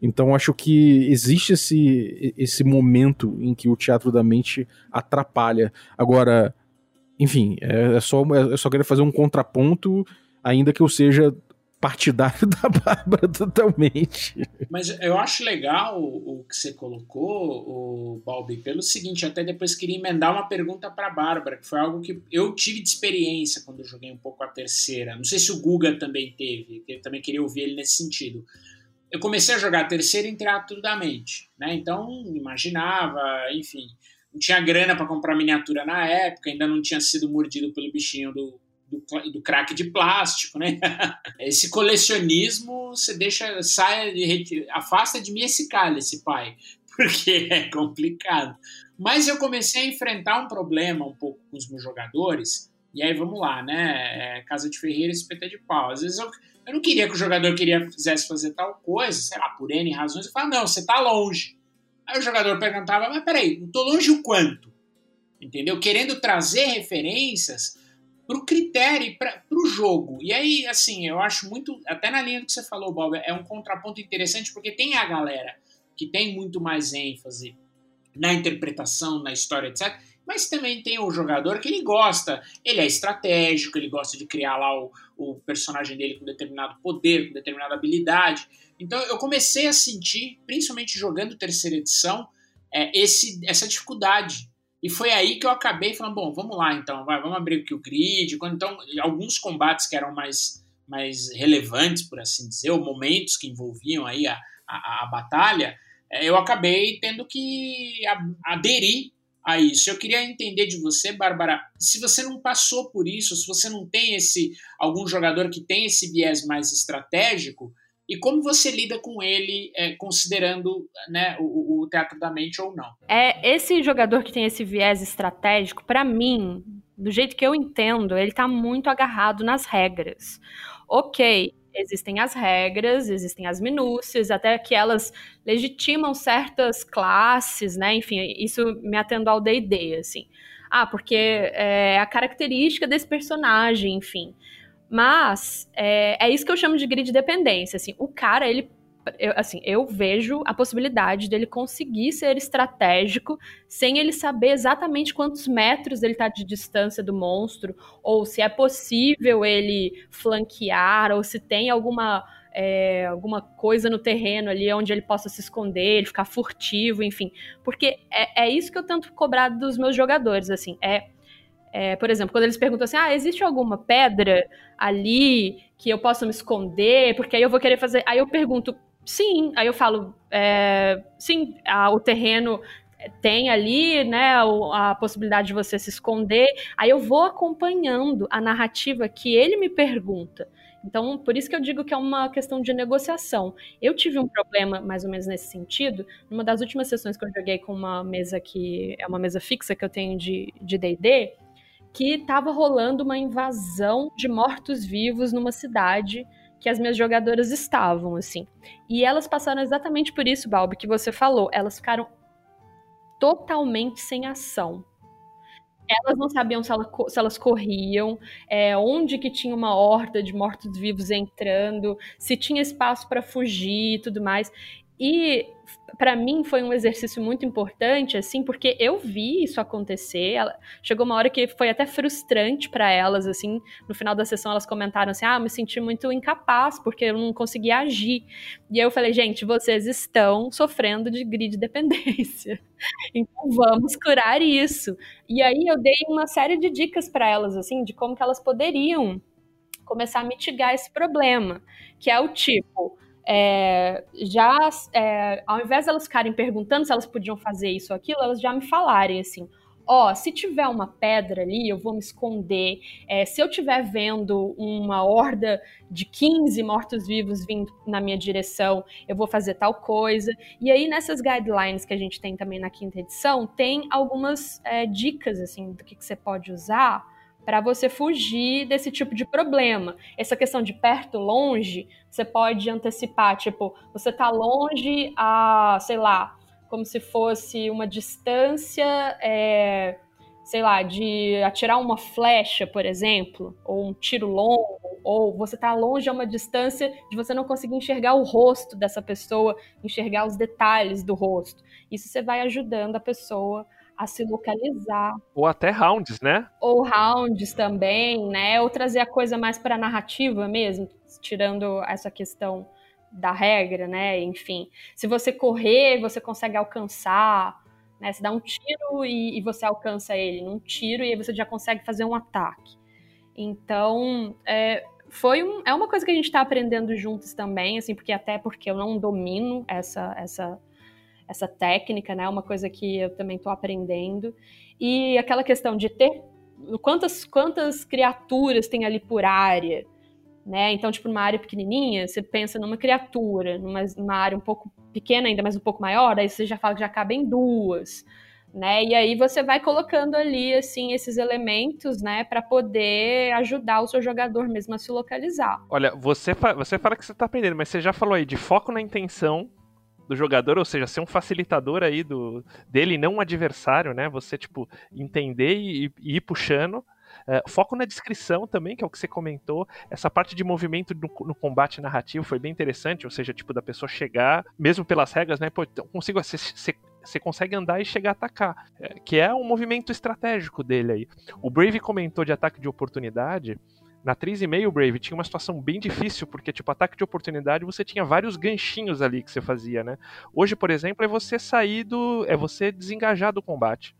Então acho que existe esse, esse momento em que o teatro da mente atrapalha. Agora, enfim, é, é só, é, eu só queria fazer um contraponto, ainda que eu seja partidário da Bárbara totalmente. Mas eu acho legal o, o que você colocou, o Balbi, pelo seguinte, até depois queria emendar uma pergunta para Bárbara, que foi algo que eu tive de experiência quando eu joguei um pouco a terceira. Não sei se o Guga também teve, eu também queria ouvir ele nesse sentido. Eu comecei a jogar a terceira em teatro da mente, né? Então imaginava, enfim, não tinha grana para comprar miniatura na época, ainda não tinha sido mordido pelo bichinho do do, do crack de plástico, né? Esse colecionismo você deixa, sai, afasta de mim esse cálice, pai, porque é complicado. Mas eu comecei a enfrentar um problema um pouco com os meus jogadores, e aí vamos lá, né? É, casa de Ferreira espeta de pau. Às vezes eu, eu não queria que o jogador queria, quisesse fazer tal coisa, sei lá, por N razões, eu falava, não, você tá longe. Aí o jogador perguntava, mas peraí, eu tô longe o quanto? Entendeu? Querendo trazer referências para o critério, para o jogo. E aí, assim, eu acho muito, até na linha do que você falou, Bob, é um contraponto interessante porque tem a galera que tem muito mais ênfase na interpretação, na história, etc. Mas também tem o jogador que ele gosta, ele é estratégico, ele gosta de criar lá o, o personagem dele com determinado poder, com determinada habilidade. Então eu comecei a sentir, principalmente jogando terceira edição, é, esse, essa dificuldade e foi aí que eu acabei falando, bom, vamos lá então, vai, vamos abrir aqui o grid. Então, alguns combates que eram mais, mais relevantes, por assim dizer, ou momentos que envolviam aí a, a, a batalha, é, eu acabei tendo que aderir a isso. Eu queria entender de você, Bárbara, se você não passou por isso, se você não tem esse algum jogador que tem esse viés mais estratégico, e como você lida com ele, é, considerando né, o, o, teatro da mente ou não? É esse jogador que tem esse viés estratégico, para mim, do jeito que eu entendo, ele tá muito agarrado nas regras. Ok, existem as regras, existem as minúcias, até que elas legitimam certas classes, né? Enfim, isso me atendo ao D&D, assim. Ah, porque é a característica desse personagem, enfim. Mas é, é, isso que eu chamo de grid dependência. Assim, o cara, ele. Eu, assim, eu vejo a possibilidade dele conseguir ser estratégico sem ele saber exatamente quantos metros ele está de distância do monstro, ou se é possível ele flanquear, ou se tem alguma é, alguma coisa no terreno ali onde ele possa se esconder, ele ficar furtivo, enfim. Porque é, é isso que eu tento cobrar dos meus jogadores, assim, é é, por exemplo, quando eles perguntam assim, ah, existe alguma pedra ali que eu possa me esconder? Porque aí eu vou querer fazer. Aí eu pergunto, sim. Aí eu falo, é, sim, o terreno tem ali, né, a possibilidade de você se esconder. Aí eu vou acompanhando a narrativa que ele me pergunta. Então, por isso que eu digo que é uma questão de negociação. Eu tive um problema, mais ou menos nesse sentido, numa das últimas sessões que eu joguei com uma mesa que é uma mesa fixa que eu tenho de D&D, que estava rolando uma invasão de mortos-vivos numa cidade que as minhas jogadoras estavam, assim. E elas passaram exatamente por isso, Balbi, que você falou. Elas ficaram totalmente sem ação. Elas não sabiam se, ela, se elas corriam, é, onde que tinha uma horda de mortos-vivos entrando, se tinha espaço para fugir e tudo mais. E para mim foi um exercício muito importante, assim, porque eu vi isso acontecer. Ela, chegou uma hora que foi até frustrante para elas, assim. No final da sessão elas comentaram assim: "Ah, me senti muito incapaz porque eu não conseguia agir". E eu falei: "Gente, vocês estão sofrendo de grid dependência. Então vamos curar isso". E aí eu dei uma série de dicas para elas, assim, de como que elas poderiam começar a mitigar esse problema, que é o tipo é, já, é, ao invés de elas ficarem perguntando se elas podiam fazer isso ou aquilo, elas já me falarem assim: ó, oh, se tiver uma pedra ali, eu vou me esconder. É, se eu estiver vendo uma horda de 15 mortos-vivos vindo na minha direção, eu vou fazer tal coisa. E aí, nessas guidelines que a gente tem também na quinta edição, tem algumas é, dicas, assim, do que, que você pode usar para você fugir desse tipo de problema. Essa questão de perto, longe, você pode antecipar, tipo, você tá longe a, sei lá, como se fosse uma distância, é, sei lá, de atirar uma flecha, por exemplo, ou um tiro longo, ou você tá longe a uma distância de você não conseguir enxergar o rosto dessa pessoa, enxergar os detalhes do rosto. Isso você vai ajudando a pessoa a se localizar. Ou até rounds, né? Ou rounds também, né? Ou trazer a coisa mais para narrativa mesmo, tirando essa questão da regra, né? Enfim, se você correr, você consegue alcançar, né? Você dá um tiro e, e você alcança ele num tiro e aí você já consegue fazer um ataque. Então, é, foi um, é uma coisa que a gente está aprendendo juntos também, assim, porque até porque eu não domino essa essa essa técnica, né? Uma coisa que eu também estou aprendendo. E aquela questão de ter quantas, quantas criaturas tem ali por área, né? Então, tipo, numa área pequenininha, você pensa numa criatura, numa, numa área um pouco pequena ainda, mas um pouco maior, aí você já fala que já cabem duas, né? E aí você vai colocando ali, assim, esses elementos, né, para poder ajudar o seu jogador mesmo a se localizar. Olha, você, fa você fala que você tá aprendendo, mas você já falou aí de foco na intenção, do jogador, ou seja, ser um facilitador aí do dele, não um adversário, né? Você, tipo, entender e, e ir puxando. É, foco na descrição também, que é o que você comentou. Essa parte de movimento no, no, combate narrativo foi bem interessante, ou seja, tipo, da pessoa chegar, mesmo pelas regras, né? Pô, consigo. Você, consegue andar e chegar a atacar. É, que é um movimento estratégico dele aí. O Brave comentou de ataque de oportunidade. Na 3,5 Brave tinha uma situação bem difícil, porque, tipo, ataque de oportunidade você tinha vários ganchinhos ali que você fazia, né? Hoje, por exemplo, é você sair do. é você desengajar do combate.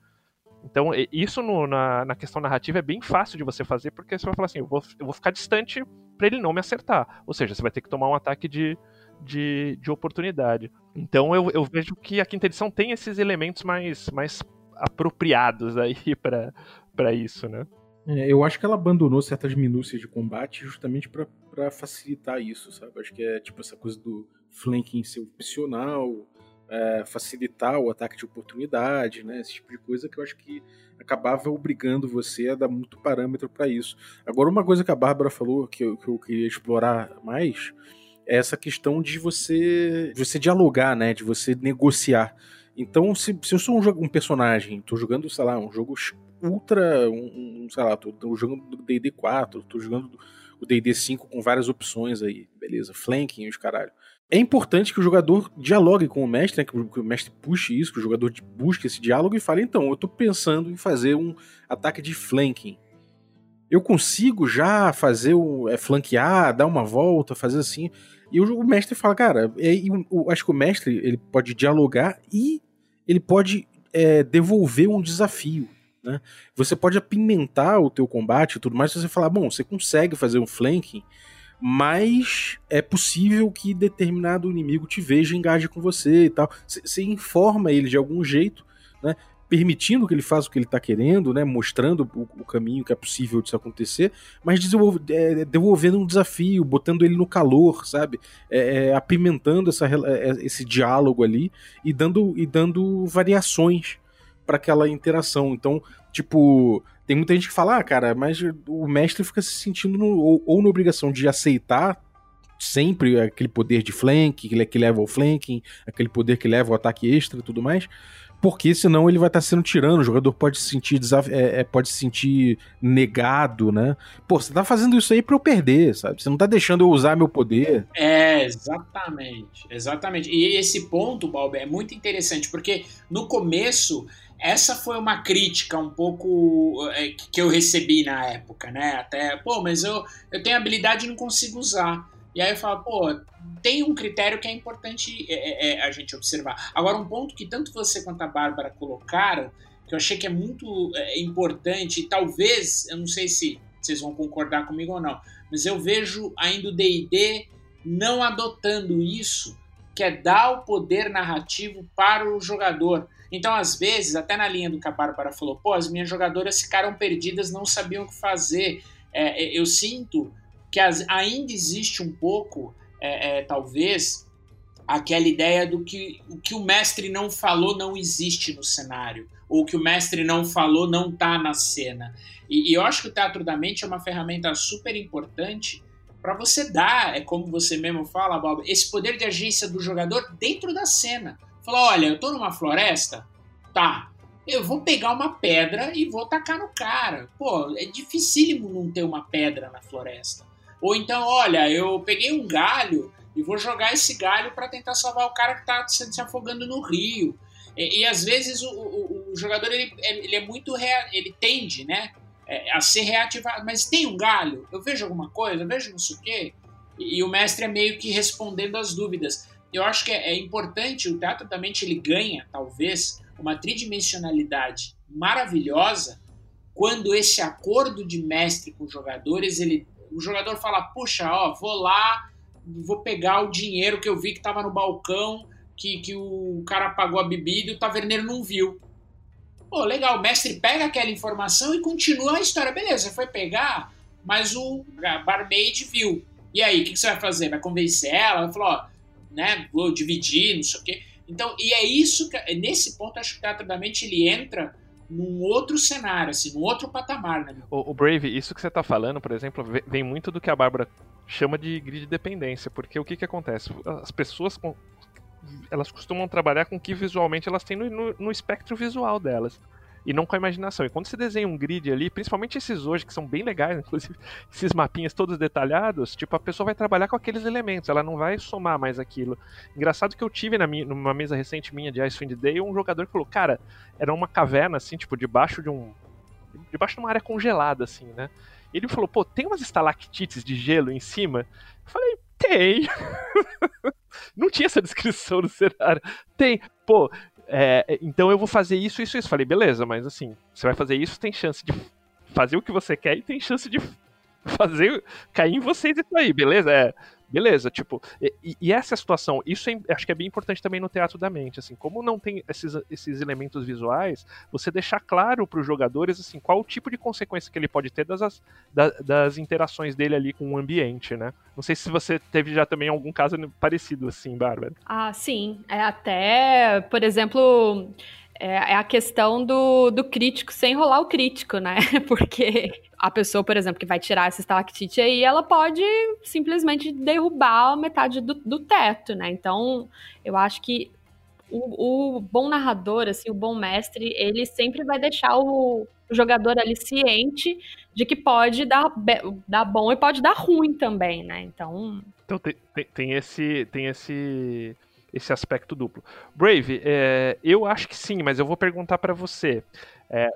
Então, isso no, na, na, questão narrativa é bem fácil de você fazer, porque você vai falar assim: eu vou, eu vou ficar distante para ele não me acertar. Ou seja, você vai ter que tomar um ataque de, de, de oportunidade. Então, eu, eu vejo que a quinta edição tem esses elementos mais, mais apropriados aí para isso, né? É, eu acho que ela abandonou certas minúcias de combate justamente para facilitar isso, sabe? Acho que é tipo essa coisa do flanking ser opcional, é, facilitar o ataque de oportunidade, né? Esse tipo de coisa que eu acho que acabava obrigando você a dar muito parâmetro para isso. Agora, uma coisa que a Bárbara falou que eu, que eu queria explorar mais essa questão de você, de você dialogar, né? De você negociar. Então, se, se eu sou um, um personagem, tô jogando, sei lá, um jogo ultra, um, um sei lá, tô, tô jogando do D&D 4, tô jogando o D&D 5 com várias opções aí, beleza, flanking os caralho. É importante que o jogador dialogue com o mestre, né, que, o, que o mestre puxe isso, que o jogador busque esse diálogo e fale, então, eu tô pensando em fazer um ataque de flanking. Eu consigo já fazer o é, flanquear, dar uma volta, fazer assim. E o, mestre fala, cara, é, eu, acho que o mestre ele pode dialogar e ele pode é, devolver um desafio. Né? Você pode apimentar o teu combate e tudo mais se você falar, bom, você consegue fazer um flanking, mais é possível que determinado inimigo te veja e engaje com você e tal. Você informa ele de algum jeito, né? Permitindo que ele faça o que ele está querendo, né? Mostrando o, o, caminho que é possível disso acontecer, mas é, devolvendo um desafio, botando ele no calor, sabe? É, é, apimentando essa, é, esse diálogo ali e dando, e dando variações para aquela interação. Então, tipo, tem muita gente que fala, ah, cara, mas o mestre fica se sentindo no, ou, ou na obrigação de aceitar sempre aquele poder de flank, que leva ao flanking, aquele poder que leva ao ataque extra e tudo mais, porque senão ele vai estar tá sendo tirano, o jogador pode se sentir desaf é, é, pode se sentir negado, né? Pô, você tá fazendo isso aí para eu perder, sabe? Você não tá deixando eu usar meu poder. É, exatamente, exatamente. E esse ponto, Balber, é muito interessante, porque no começo essa foi uma crítica um pouco é, que eu recebi na época, né? Até, pô, mas eu, eu tenho habilidade e não consigo usar. E aí eu falo, pô, tem um critério que é importante é, é, é, a gente observar. Agora, um ponto que tanto você quanto a Bárbara colocaram, que eu achei que é muito é, importante, e talvez, eu não sei se vocês vão concordar comigo ou não, mas eu vejo ainda o D&D não adotando isso, que é dar o poder narrativo para o jogador. Então, às vezes, até na linha do que a Bárbara falou, pô, as minhas jogadoras ficaram perdidas, não sabiam o que fazer. É, é eu sinto que ainda existe um pouco, é, é, talvez, aquela ideia do que o que o mestre não falou não existe no cenário, ou que o mestre não falou não está na cena. E, e, eu acho que o Teatro da Mente é uma ferramenta super importante para você dar, é como você mesmo fala, Bob, esse poder de agência do jogador dentro da cena. Falou: olha, eu tô numa floresta, tá. Eu vou pegar uma pedra e vou tacar no cara. Pô, é dificílimo não ter uma pedra na floresta. Ou então, olha, eu peguei um galho e vou jogar esse galho para tentar salvar o cara que tá se afogando no rio. E, e às vezes o, o, o, jogador ele, ele é muito rea, ele tende, né, é, a ser reativado. Mas tem um galho? Eu vejo alguma coisa? Eu vejo não sei o quê? E, e o mestre é meio que respondendo as dúvidas eu acho que é, é importante, o teatro da mente ele ganha, talvez, uma tridimensionalidade maravilhosa quando esse acordo de mestre com os jogadores, ele, o jogador fala, puxa, ó, vou lá, vou pegar o dinheiro que eu vi que estava no balcão, que, que o cara pagou a bebida e o taverneiro não viu. Pô, legal, o mestre pega aquela informação e continua a história. Beleza, foi pegar, mas o barmaid viu. E aí, o que, que, você vai fazer? Vai convencer ela? Ela falou, ó, né? Vou dividir, não sei o quê. Então, e é isso que, nesse ponto, acho que o Teatro da Mente ele entra num outro cenário, assim, num outro patamar, né? O, o Brave, isso que você está falando, por exemplo, vem muito do que a Bárbara chama de grid dependência, porque o que que acontece? As pessoas elas costumam trabalhar com o que visualmente elas têm no, no, no espectro visual delas e não com a imaginação. E quando você desenha um grid ali, principalmente esses hoje, que são bem legais, inclusive esses mapinhas todos detalhados, tipo, a pessoa vai trabalhar com aqueles elementos, ela não vai somar mais aquilo. Engraçado que eu tive na minha, numa mesa recente minha de Icewind Day um jogador que falou, cara, era uma caverna, assim, tipo, debaixo de um. debaixo de uma área congelada, assim, né? Ele falou, pô, tem umas estalactites de gelo em cima? Eu falei, tem. não tinha essa descrição no cenário. Tem. Pô, é, então eu vou fazer isso, isso, isso. Falei, beleza, mas assim, você vai fazer isso, tem chance de fazer o que você quer e tem chance de fazer cair em vocês isso aí, beleza? É, beleza, tipo, e, e essa situação, isso é, acho que é bem importante também no teatro da mente, assim, como não tem esses, esses elementos visuais, você deixar claro para os jogadores, assim, qual o tipo de consequência que ele pode ter das, das, interações dele ali com o ambiente, né? Não sei se você teve já também algum caso parecido assim, Bárbara. Ah, sim, é até, por exemplo é, é, a questão do, do crítico sem enrolar o crítico, né? Porque a pessoa, por exemplo, que vai tirar essa estalactite aí, ela pode simplesmente derrubar metade do, do teto, né? Então, eu acho que o, o, bom narrador, assim, o bom mestre, ele sempre vai deixar o, o jogador ali ciente de que pode dar, dar bom e pode dar ruim também, né? Então. Então tem, tem, tem esse. Tem esse esse aspecto duplo. Brave, é, eu acho que sim, mas eu vou perguntar para você. É,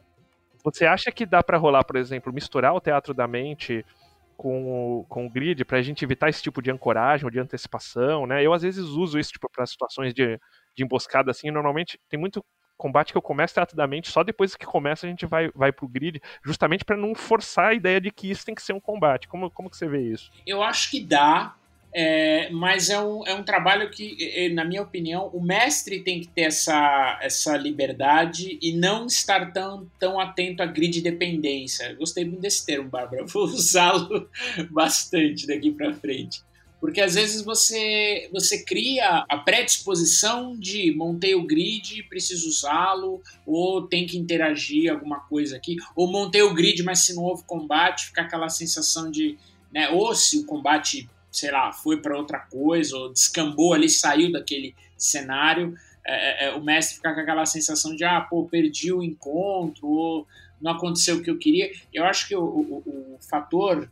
você acha que dá para rolar, por exemplo, misturar o teatro da mente com o, com o grid para a gente evitar esse tipo de ancoragem ou de antecipação, né? Eu às vezes uso isso tipo, para situações de, de emboscada assim. Normalmente tem muito combate que eu começo tratadamente, só depois que começa a gente vai, vai pro grid, justamente para não forçar a ideia de que isso tem que ser um combate. Como, como que você vê isso? Eu acho que dá, é, mas é um, é um trabalho que, na minha opinião, o mestre tem que ter essa, essa liberdade e não estar tão, tão atento à grid dependência. Gostei muito desse termo, Bárbara. Vou usá-lo bastante daqui para frente. Porque às vezes você, você cria a predisposição de montei o grid, preciso usá-lo, ou tem que interagir alguma coisa aqui, ou montei o grid, mas se não houve combate, fica aquela sensação de. Né, ou se o combate sei lá, foi para outra coisa, ou descambou ali, saiu daquele cenário, é, é, é, o mestre fica com aquela sensação de, ah, pô, perdi o encontro, ou não aconteceu o que eu queria. Eu acho que o, o, o fator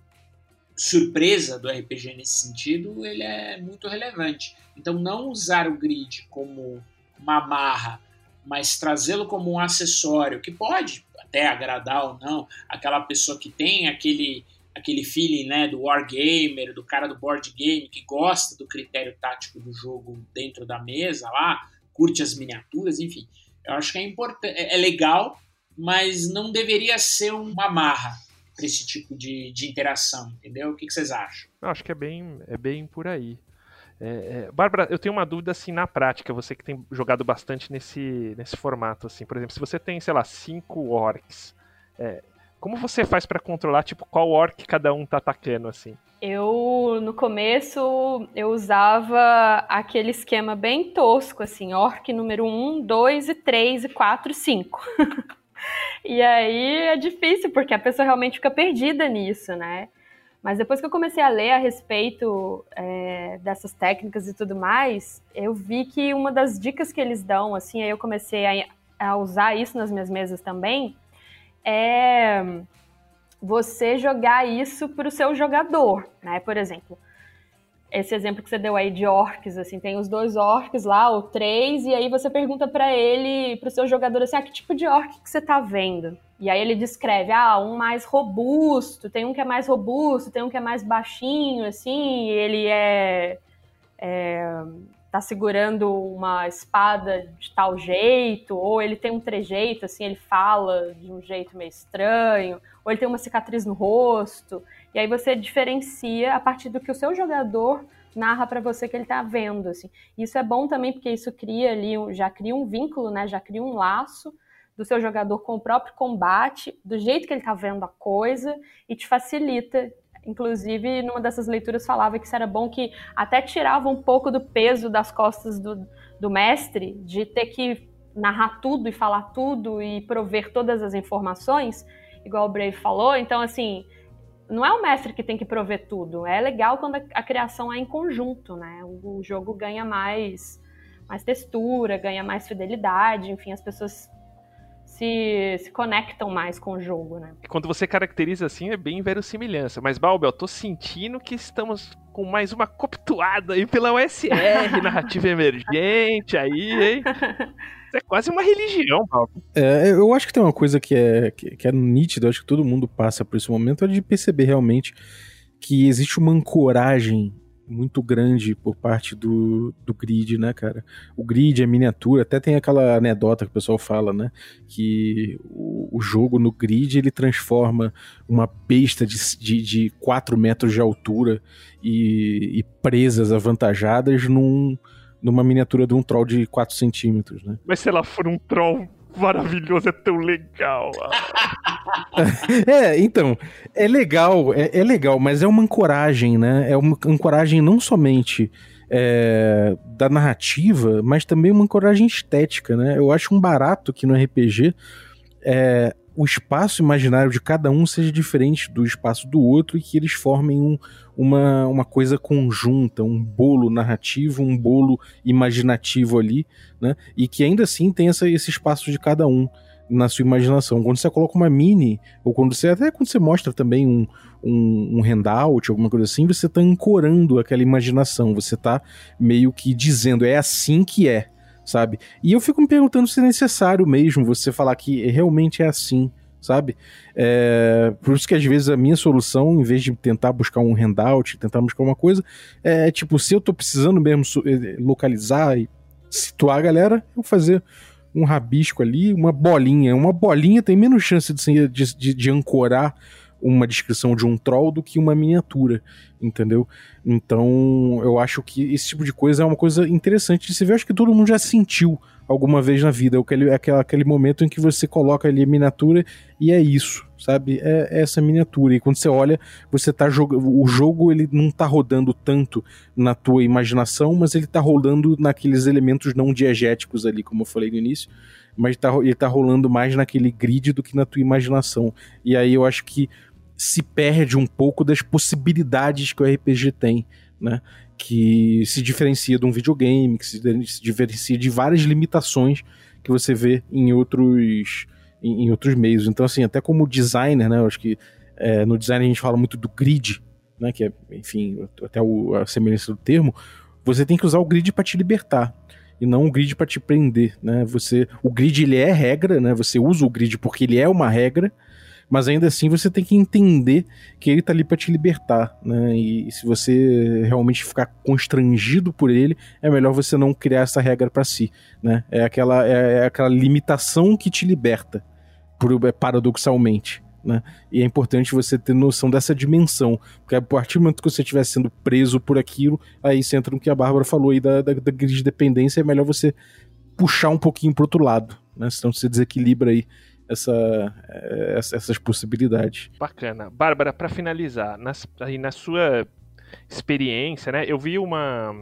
surpresa do RPG nesse sentido, ele é muito relevante. Então, não usar o grid como uma marra, mas trazê-lo como um acessório, que pode até agradar ou não aquela pessoa que tem aquele aquele feeling né, do wargamer, do cara do board game que gosta do critério tático do jogo dentro da mesa lá, curte as miniaturas, enfim. Eu acho que é importante, é, é legal, mas não deveria ser uma marra para esse tipo de, de interação, entendeu? O que, que vocês acham? Eu acho que é bem, é bem por aí. É, é, Bárbara, eu tenho uma dúvida assim na prática, você que tem jogado bastante nesse, nesse formato, assim, por exemplo, se você tem, sei lá, cinco orcs, é, como você faz para controlar, tipo, qual orc cada um tá atacando, assim? Eu, no começo, eu usava aquele esquema bem tosco, assim, orc número 1, 2 e 3 e 4 e 5. e aí é difícil, porque a pessoa realmente fica perdida nisso, né? Mas depois que eu comecei a ler a respeito é, dessas técnicas e tudo mais, eu vi que uma das dicas que eles dão, assim, aí eu comecei a, a usar isso nas minhas mesas também, é você jogar isso para o seu jogador, né? Por exemplo, esse exemplo que você deu aí de orcs, assim, tem os dois orcs lá, ou três, e aí você pergunta para ele, para o seu jogador, assim, ah, que tipo de orc que você tá vendo? E aí ele descreve, ah, um mais robusto, tem um que é mais robusto, tem um que é mais baixinho, assim, ele é, é tá segurando uma espada de tal jeito, ou ele tem um trejeito, assim, ele fala de um jeito meio estranho, ou ele tem uma cicatriz no rosto. E aí você diferencia a partir do que o seu jogador narra para você que ele tá vendo, assim. Isso é bom também porque isso cria ali, já cria um vínculo, né? Já cria um laço do seu jogador com o próprio combate, do jeito que ele tá vendo a coisa e te facilita Inclusive, numa dessas leituras falava que isso era bom que até tirava um pouco do peso das costas do, do mestre, de ter que narrar tudo e falar tudo e prover todas as informações, igual o Brave falou. Então, assim, não é o mestre que tem que prover tudo. É legal quando a, a criação é em conjunto, né? O, o jogo ganha mais, mais textura, ganha mais fidelidade, enfim, as pessoas se, se conectam mais com o jogo, né? Quando você caracteriza assim, é bem verossimilhança. Mas, Balbel, tô sentindo que estamos com mais uma coptuada aí pela USR, narrativa emergente aí, hein? Isso é quase uma religião, Paulo. É, eu acho que tem uma coisa que é, que, que é nítida, acho que todo mundo passa por esse momento, é de perceber realmente que existe uma ancoragem muito grande por parte do, do grid, né, cara? O grid, a miniatura, até tem aquela anedota que o pessoal fala, né? Que o, o jogo no grid ele transforma uma besta de, de, de 4 metros de altura e, e presas avantajadas num, numa miniatura de um troll de 4 centímetros, né? Mas se ela for um troll maravilhoso, é tão legal. é, então, é legal, é, é, legal, mas é uma ancoragem, né? É uma ancoragem não somente é, da narrativa, mas também uma ancoragem estética, né? Eu acho um barato que no RPG é, o espaço imaginário de cada um seja diferente do espaço do outro e que eles formem um, uma, uma coisa conjunta, um bolo narrativo, um bolo imaginativo ali, né? E que ainda assim tem essa, esse espaço de cada um na sua imaginação. Quando você coloca uma mini, ou quando você até quando você mostra também um, um, um handout, alguma coisa assim, você está ancorando aquela imaginação, você está meio que dizendo, é assim que é sabe? E eu fico me perguntando se é necessário mesmo você falar que realmente é assim, sabe? É, por isso que às vezes a minha solução, em vez de tentar buscar um handout, tentar buscar uma coisa, é tipo, se eu tô precisando mesmo eh, localizar e situar a galera, eu fazer um rabisco ali, uma bolinha. Uma bolinha tem menos chance de, de, de, de ancorar uma descrição de um troll do que uma miniatura, entendeu? Então, eu acho que esse tipo de coisa é uma coisa interessante de se ver. Eu acho que todo mundo já sentiu alguma vez na vida. Aquele, aquele, aquele momento em que você coloca ali a miniatura e é isso, sabe? É, é essa miniatura. E quando você olha, você tá jogando. O jogo ele não tá rodando tanto na tua imaginação, mas ele tá rolando naqueles elementos não diegéticos ali, como eu falei no início. Mas tá, ele tá rolando mais naquele grid do que na tua imaginação. E aí eu acho que se perde um pouco das possibilidades que o RPG tem, né? que se diferencia de um videogame, que se, diferencia de várias limitações que você vê em outros, em, em outros meios. Então, assim, até como designer, né, eu acho que é, no design a gente fala muito do grid, né, que é, enfim, até o, a semelhança do termo, você tem que usar o grid para te libertar e não o grid para te prender, né? Você, o grid ele é regra, né? Você usa o grid porque ele é uma regra, mas ainda assim você tem que entender que ele tá ali para te libertar, né? E, se você realmente ficar constrangido por ele, é melhor você não criar essa regra para si, né? É aquela, é, é, aquela limitação que te liberta, por, é, paradoxalmente. Né? E é importante você ter noção dessa dimensão, porque a partir do momento que você estiver sendo preso por aquilo, aí você entra no que a Bárbara falou aí da, da, da dependência, é melhor você puxar um pouquinho pro outro lado, né? Senão você desequilibra aí essa, essa, essas possibilidades. Bacana. Bárbara, para finalizar, nas, aí na sua experiência, né? Eu vi uma.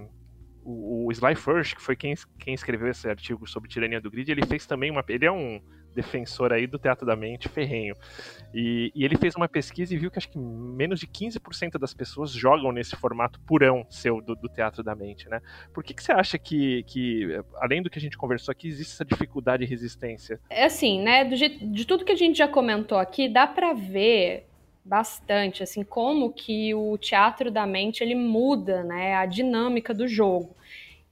O, o Sly First, que foi quem, quem escreveu esse artigo sobre tirania do grid, ele fez também uma. Ele é um defensor aí do teatro da mente ferrenho. E, e, ele fez uma pesquisa e viu que acho que menos de 15% das pessoas jogam nesse formato purão seu do, do teatro da mente, né? Por que, que você acha que, que, além do que a gente conversou aqui, existe essa dificuldade e resistência? É assim, né? Do, de tudo que a gente já comentou aqui, dá para ver bastante, assim, como que o teatro da mente ele muda, né? A dinâmica do jogo.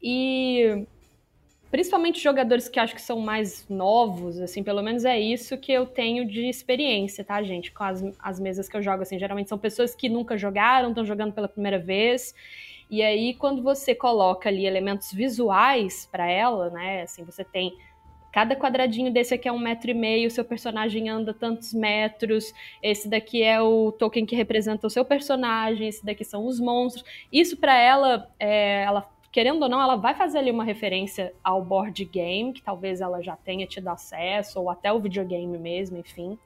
E principalmente jogadores que acho que são mais novos, assim, pelo menos é isso que eu tenho de experiência, tá, gente? Com as, as mesas que eu jogo, assim, geralmente são pessoas que nunca jogaram, estão jogando pela primeira vez. E aí, quando você coloca ali elementos visuais para ela, né, assim, você tem cada quadradinho desse aqui é um metro e meio, seu personagem anda tantos metros, esse daqui é o token que representa o seu personagem, esse daqui são os monstros. Isso para ela, é, ela querendo ou não, ela vai fazer ali uma referência ao board game, que talvez ela já tenha tido acesso, ou até o videogame mesmo, enfim.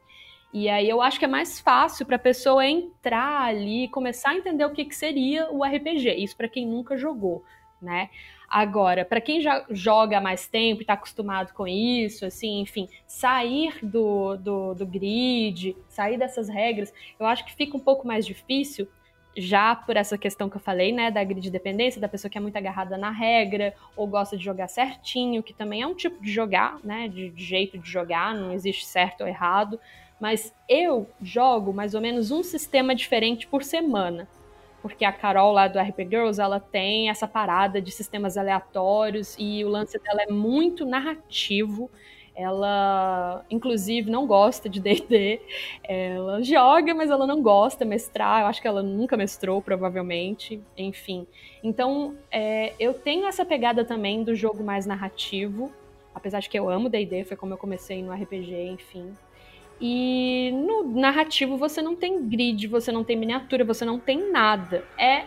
E aí eu acho que é mais fácil para a pessoa entrar ali e começar a entender o que, que seria o RPG. Isso para quem nunca jogou, né? Agora, para quem já joga há mais tempo e está acostumado com isso, assim, enfim, sair do, do, do grid, sair dessas regras, eu acho que fica um pouco mais difícil, já por essa questão que eu falei, né, da grid dependência, da pessoa que é muito agarrada na regra ou gosta de jogar certinho, que também é um tipo de jogar, né, de, de jeito de jogar, não existe certo ou errado, mas eu jogo mais ou menos um sistema diferente por semana. Porque a Carol lá do RP Girls, ela tem essa parada de sistemas aleatórios e o lance dela é muito narrativo. Ela, inclusive, não gosta de D&D. Ela joga, mas ela não gosta de mestrar. Eu acho que ela nunca mestrou, provavelmente. Enfim. Então, é, eu tenho essa pegada também do jogo mais narrativo. Apesar de que eu amo D&D, foi como eu comecei no RPG, enfim. E no narrativo você não tem grid, você não tem miniatura, você não tem nada. É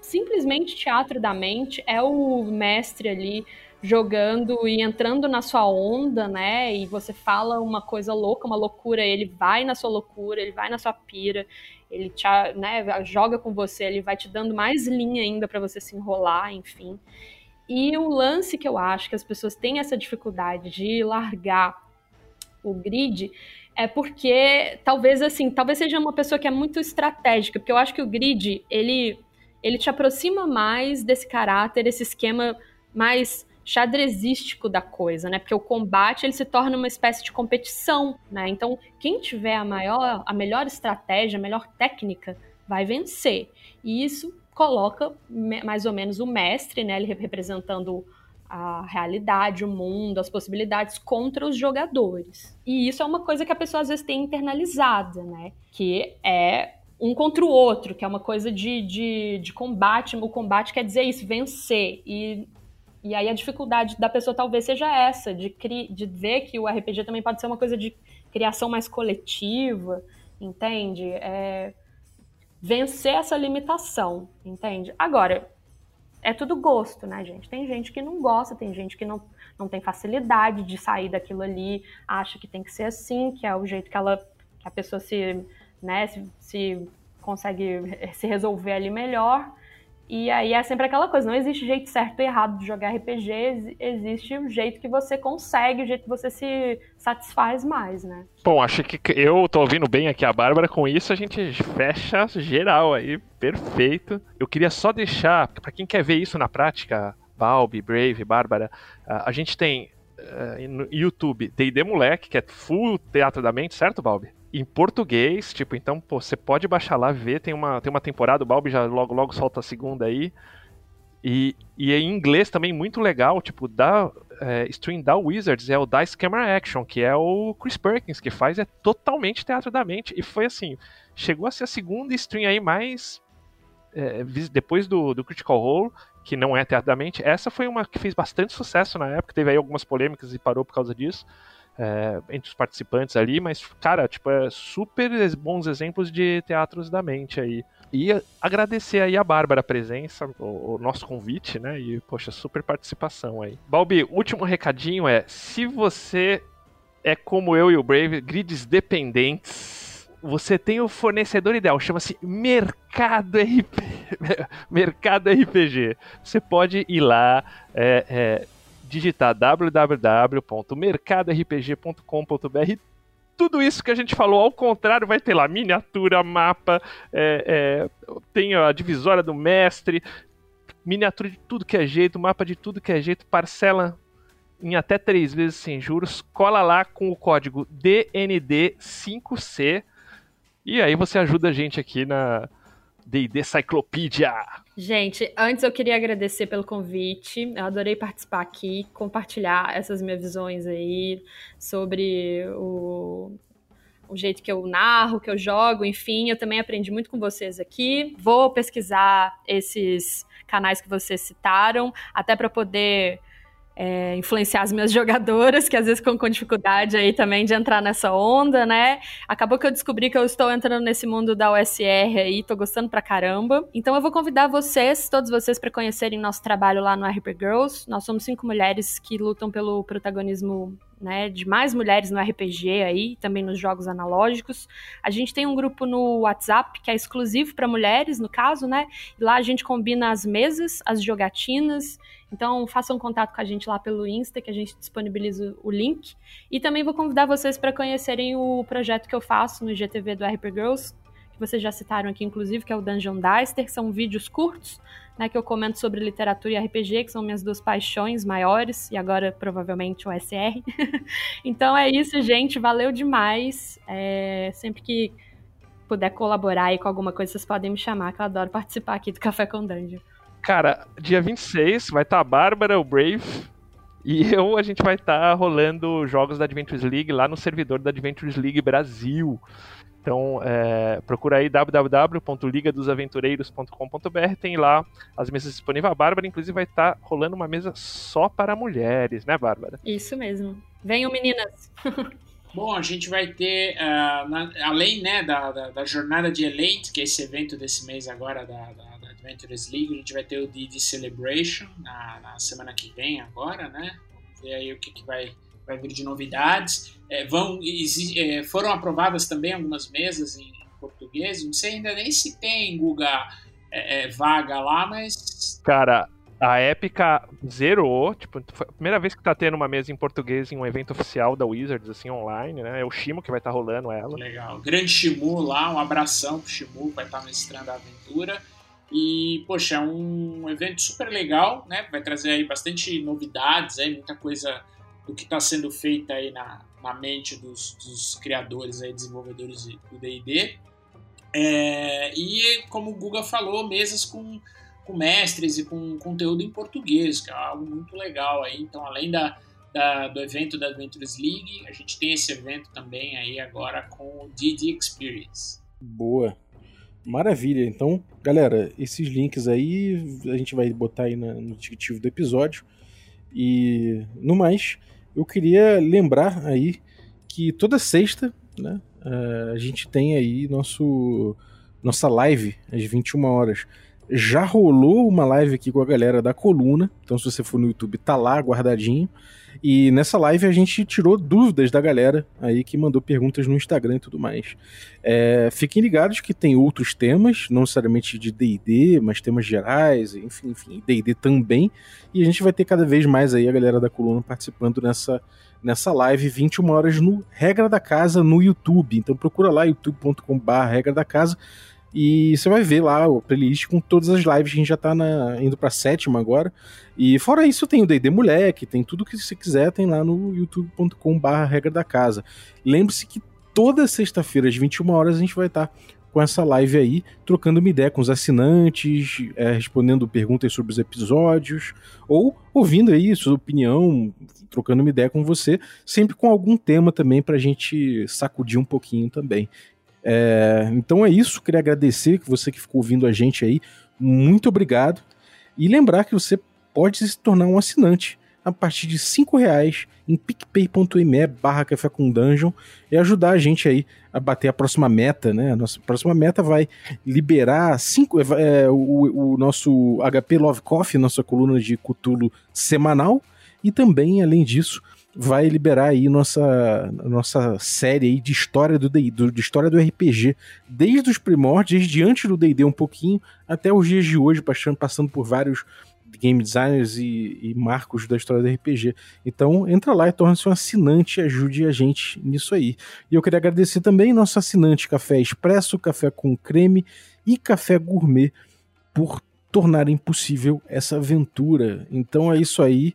simplesmente teatro da mente, é o mestre ali jogando e entrando na sua onda, né? E você fala uma coisa louca, uma loucura, ele vai na sua loucura, ele vai na sua pira, ele te, né, joga com você, ele vai te dando mais linha ainda para você se enrolar, enfim. E o lance que eu acho que as pessoas têm essa dificuldade de largar o grid é porque talvez assim, talvez seja uma pessoa que é muito estratégica, porque eu acho que o grid, ele ele te aproxima mais desse caráter, esse esquema mais xadrezístico da coisa, né? Porque o combate ele se torna uma espécie de competição, né? Então, quem tiver a maior, a melhor estratégia, a melhor técnica, vai vencer. E isso coloca mais ou menos o mestre, né? Ele representando a realidade, o mundo, as possibilidades contra os jogadores. E isso é uma coisa que a pessoa às vezes tem internalizada, né? Que é um contra o outro, que é uma coisa de, de, de combate. O combate quer dizer isso, vencer. E E aí a dificuldade da pessoa talvez seja essa, de, de ver que o RPG também pode ser uma coisa de criação mais coletiva, entende? É, vencer essa limitação, entende? Agora, é tudo gosto, né, gente? Tem gente que não gosta, tem gente que não, não tem facilidade de sair daquilo ali, acha que tem que ser assim, que é o jeito que ela que a pessoa se, né, se, se consegue se resolver ali melhor. E aí é sempre aquela coisa, não existe jeito certo e errado de jogar RPG, existe o jeito que você consegue, o jeito que você se satisfaz mais, né? Bom, acho que eu tô ouvindo bem aqui a Bárbara, com isso a gente fecha geral aí, perfeito. Eu queria só deixar, para quem quer ver isso na prática, Balbi, Brave, Bárbara, a gente tem uh, no YouTube D&D Moleque, que é full teatro da mente, certo, Balbi? Em português, tipo, então, pô, você pode baixar lá, ver, tem uma, tem uma temporada, o Balbi já logo, logo solta a segunda aí. E, e em inglês também muito legal, tipo, da é, stream da Wizards é o Dice Camera Action, que é o Chris Perkins que faz, é totalmente teatro da mente. E foi assim, chegou a ser a segunda stream aí mais. É, depois do, do Critical Role, que não é teatro da mente, essa foi uma que fez bastante sucesso na época, teve aí algumas polêmicas e parou por causa disso é, entre os participantes ali, mas, cara, tipo, é super bons exemplos de teatros da mente aí. E agradecer aí a Bárbara a presença, o, o, nosso convite, né? E, poxa, super participação aí. Balbi, último recadinho é: se você é como eu e o Brave, grids dependentes, você tem o fornecedor ideal, chama-se Mercado RP... Mercado RPG. Você pode ir lá, é, é, digitar www.mercadorpg.com.br tudo isso que a gente falou, ao contrário, vai ter lá miniatura, mapa, é, é, tem a divisória do mestre, miniatura de tudo que é jeito, mapa de tudo que é jeito, parcela em até três vezes sem juros, cola lá com o código DND5C e aí você ajuda a gente aqui na D&D Cyclopedia. Gente, antes eu queria agradecer pelo convite. Eu adorei participar aqui, compartilhar essas minhas visões aí sobre o, o jeito que eu narro, que eu jogo, enfim. Eu também aprendi muito com vocês aqui. Vou pesquisar esses canais que vocês citaram, até para poder é, influenciar as minhas jogadoras, que às vezes ficam com dificuldade aí também de entrar nessa onda, né? Acabou que eu descobri que eu estou entrando nesse mundo da USR aí, tô gostando pra caramba. Então eu vou convidar vocês, todos vocês, para conhecerem nosso trabalho lá no RP Girls. Nós somos cinco mulheres que lutam pelo protagonismo né, de mais mulheres no RPG aí, também nos jogos analógicos. A gente tem um grupo no WhatsApp que é exclusivo para mulheres, no caso, né? E lá a gente combina as mesas, as jogatinas. Então, façam contato com a gente lá pelo Insta, que a gente disponibiliza o link. E também vou convidar vocês para conhecerem o projeto que eu faço no IGTV do RP Girls, que vocês já citaram aqui, inclusive, que é o Dungeon Dicer, que são vídeos curtos, né, que eu comento sobre literatura e RPG, que são minhas duas paixões maiores, e agora provavelmente o SR. então é isso, gente, valeu demais. É, sempre que puder colaborar aí com alguma coisa, vocês podem me chamar, que eu adoro participar aqui do Café com Dungeon. Cara, dia 26 vai estar tá a Bárbara, o Brave, e eu, a gente vai estar tá rolando jogos da Adventures League lá no servidor da Adventures League Brasil. Então, é, procura aí www.ligadosaventureiros.com.br, tem lá as mesas disponíveis. A Bárbara, inclusive, vai estar tá rolando uma mesa só para mulheres, né, Bárbara? Isso mesmo. Venham, meninas! Bom, a gente vai ter, uh, na, além né, da, da, da, jornada de Elite, que é esse evento desse mês agora da, da, da Adventures League, a gente vai ter o DD Celebration na, na semana que vem agora, né? Vamos ver aí o que, que vai vai vir de novidades. É, vão, é, foram aprovadas também algumas mesas em, português. Não sei ainda nem se tem Guga é, é, vaga lá, mas. Cara, a Épica zerou, tipo, foi a primeira vez que tá tendo uma mesa em português em um evento oficial da Wizards, assim, online, né? É o Shimo que vai estar tá rolando ela. Legal. Grande Shimu lá, um abração pro Shimu, vai estar tá mestrando a aventura. E, poxa, é um evento super legal, né? Vai trazer aí bastante novidades, aí, muita coisa do que está sendo feito aí na, na mente dos, dos criadores, aí, desenvolvedores do D&D. É, e, como o Guga falou, mesas com, com mestres e com conteúdo em português, que é algo muito legal aí. Então, além da, da, do evento da Adventures League, a gente tem esse evento também aí agora com o DD Experience. Boa. Maravilha. Então, galera, esses links aí a gente vai botar aí no descritivo do episódio. E no mais, eu queria lembrar aí que toda sexta, né, uh, a gente tem aí nosso nossa live às 21 horas. Já rolou uma live aqui com a galera da coluna, então se você for no YouTube, tá lá guardadinho. E nessa live a gente tirou dúvidas da galera aí que mandou perguntas no Instagram e tudo mais. É, fiquem ligados que tem outros temas, não necessariamente de DD, mas temas gerais, enfim, enfim, DD também. E a gente vai ter cada vez mais aí a galera da coluna participando nessa, nessa live 21 horas no Regra da Casa no YouTube. Então procura lá youtube.com/barra Regra da Casa e você vai ver lá o playlist com todas as lives. A gente já tá na, indo pra sétima agora. E fora isso, tem o DD Moleque, tem tudo que você quiser, tem lá no youtube.com/barra regra da casa. Lembre-se que toda sexta-feira, às 21 horas, a gente vai estar tá com essa live aí, trocando uma ideia com os assinantes, é, respondendo perguntas sobre os episódios, ou ouvindo aí sua opinião, trocando uma ideia com você, sempre com algum tema também pra gente sacudir um pouquinho também. É, então é isso, queria agradecer que você que ficou ouvindo a gente aí, muito obrigado. E lembrar que você pode se tornar um assinante a partir de cinco reais em picpay.me barra café com dungeon e ajudar a gente aí a bater a próxima meta, né? A nossa próxima meta vai liberar cinco, é, o, o nosso HP Love Coffee, nossa coluna de Cutulo semanal, e também, além disso, vai liberar aí nossa, nossa série aí de história do, do de história do RPG, desde os primórdios, desde antes do D&D um pouquinho, até os dias de hoje, passando, passando por vários game designers e, e, marcos da história do RPG. Então, entra lá e torna-se um assinante e ajude a gente nisso aí. E eu queria agradecer também nosso assinante Café Expresso, Café com Creme e Café Gourmet por tornarem possível essa aventura. Então é isso aí.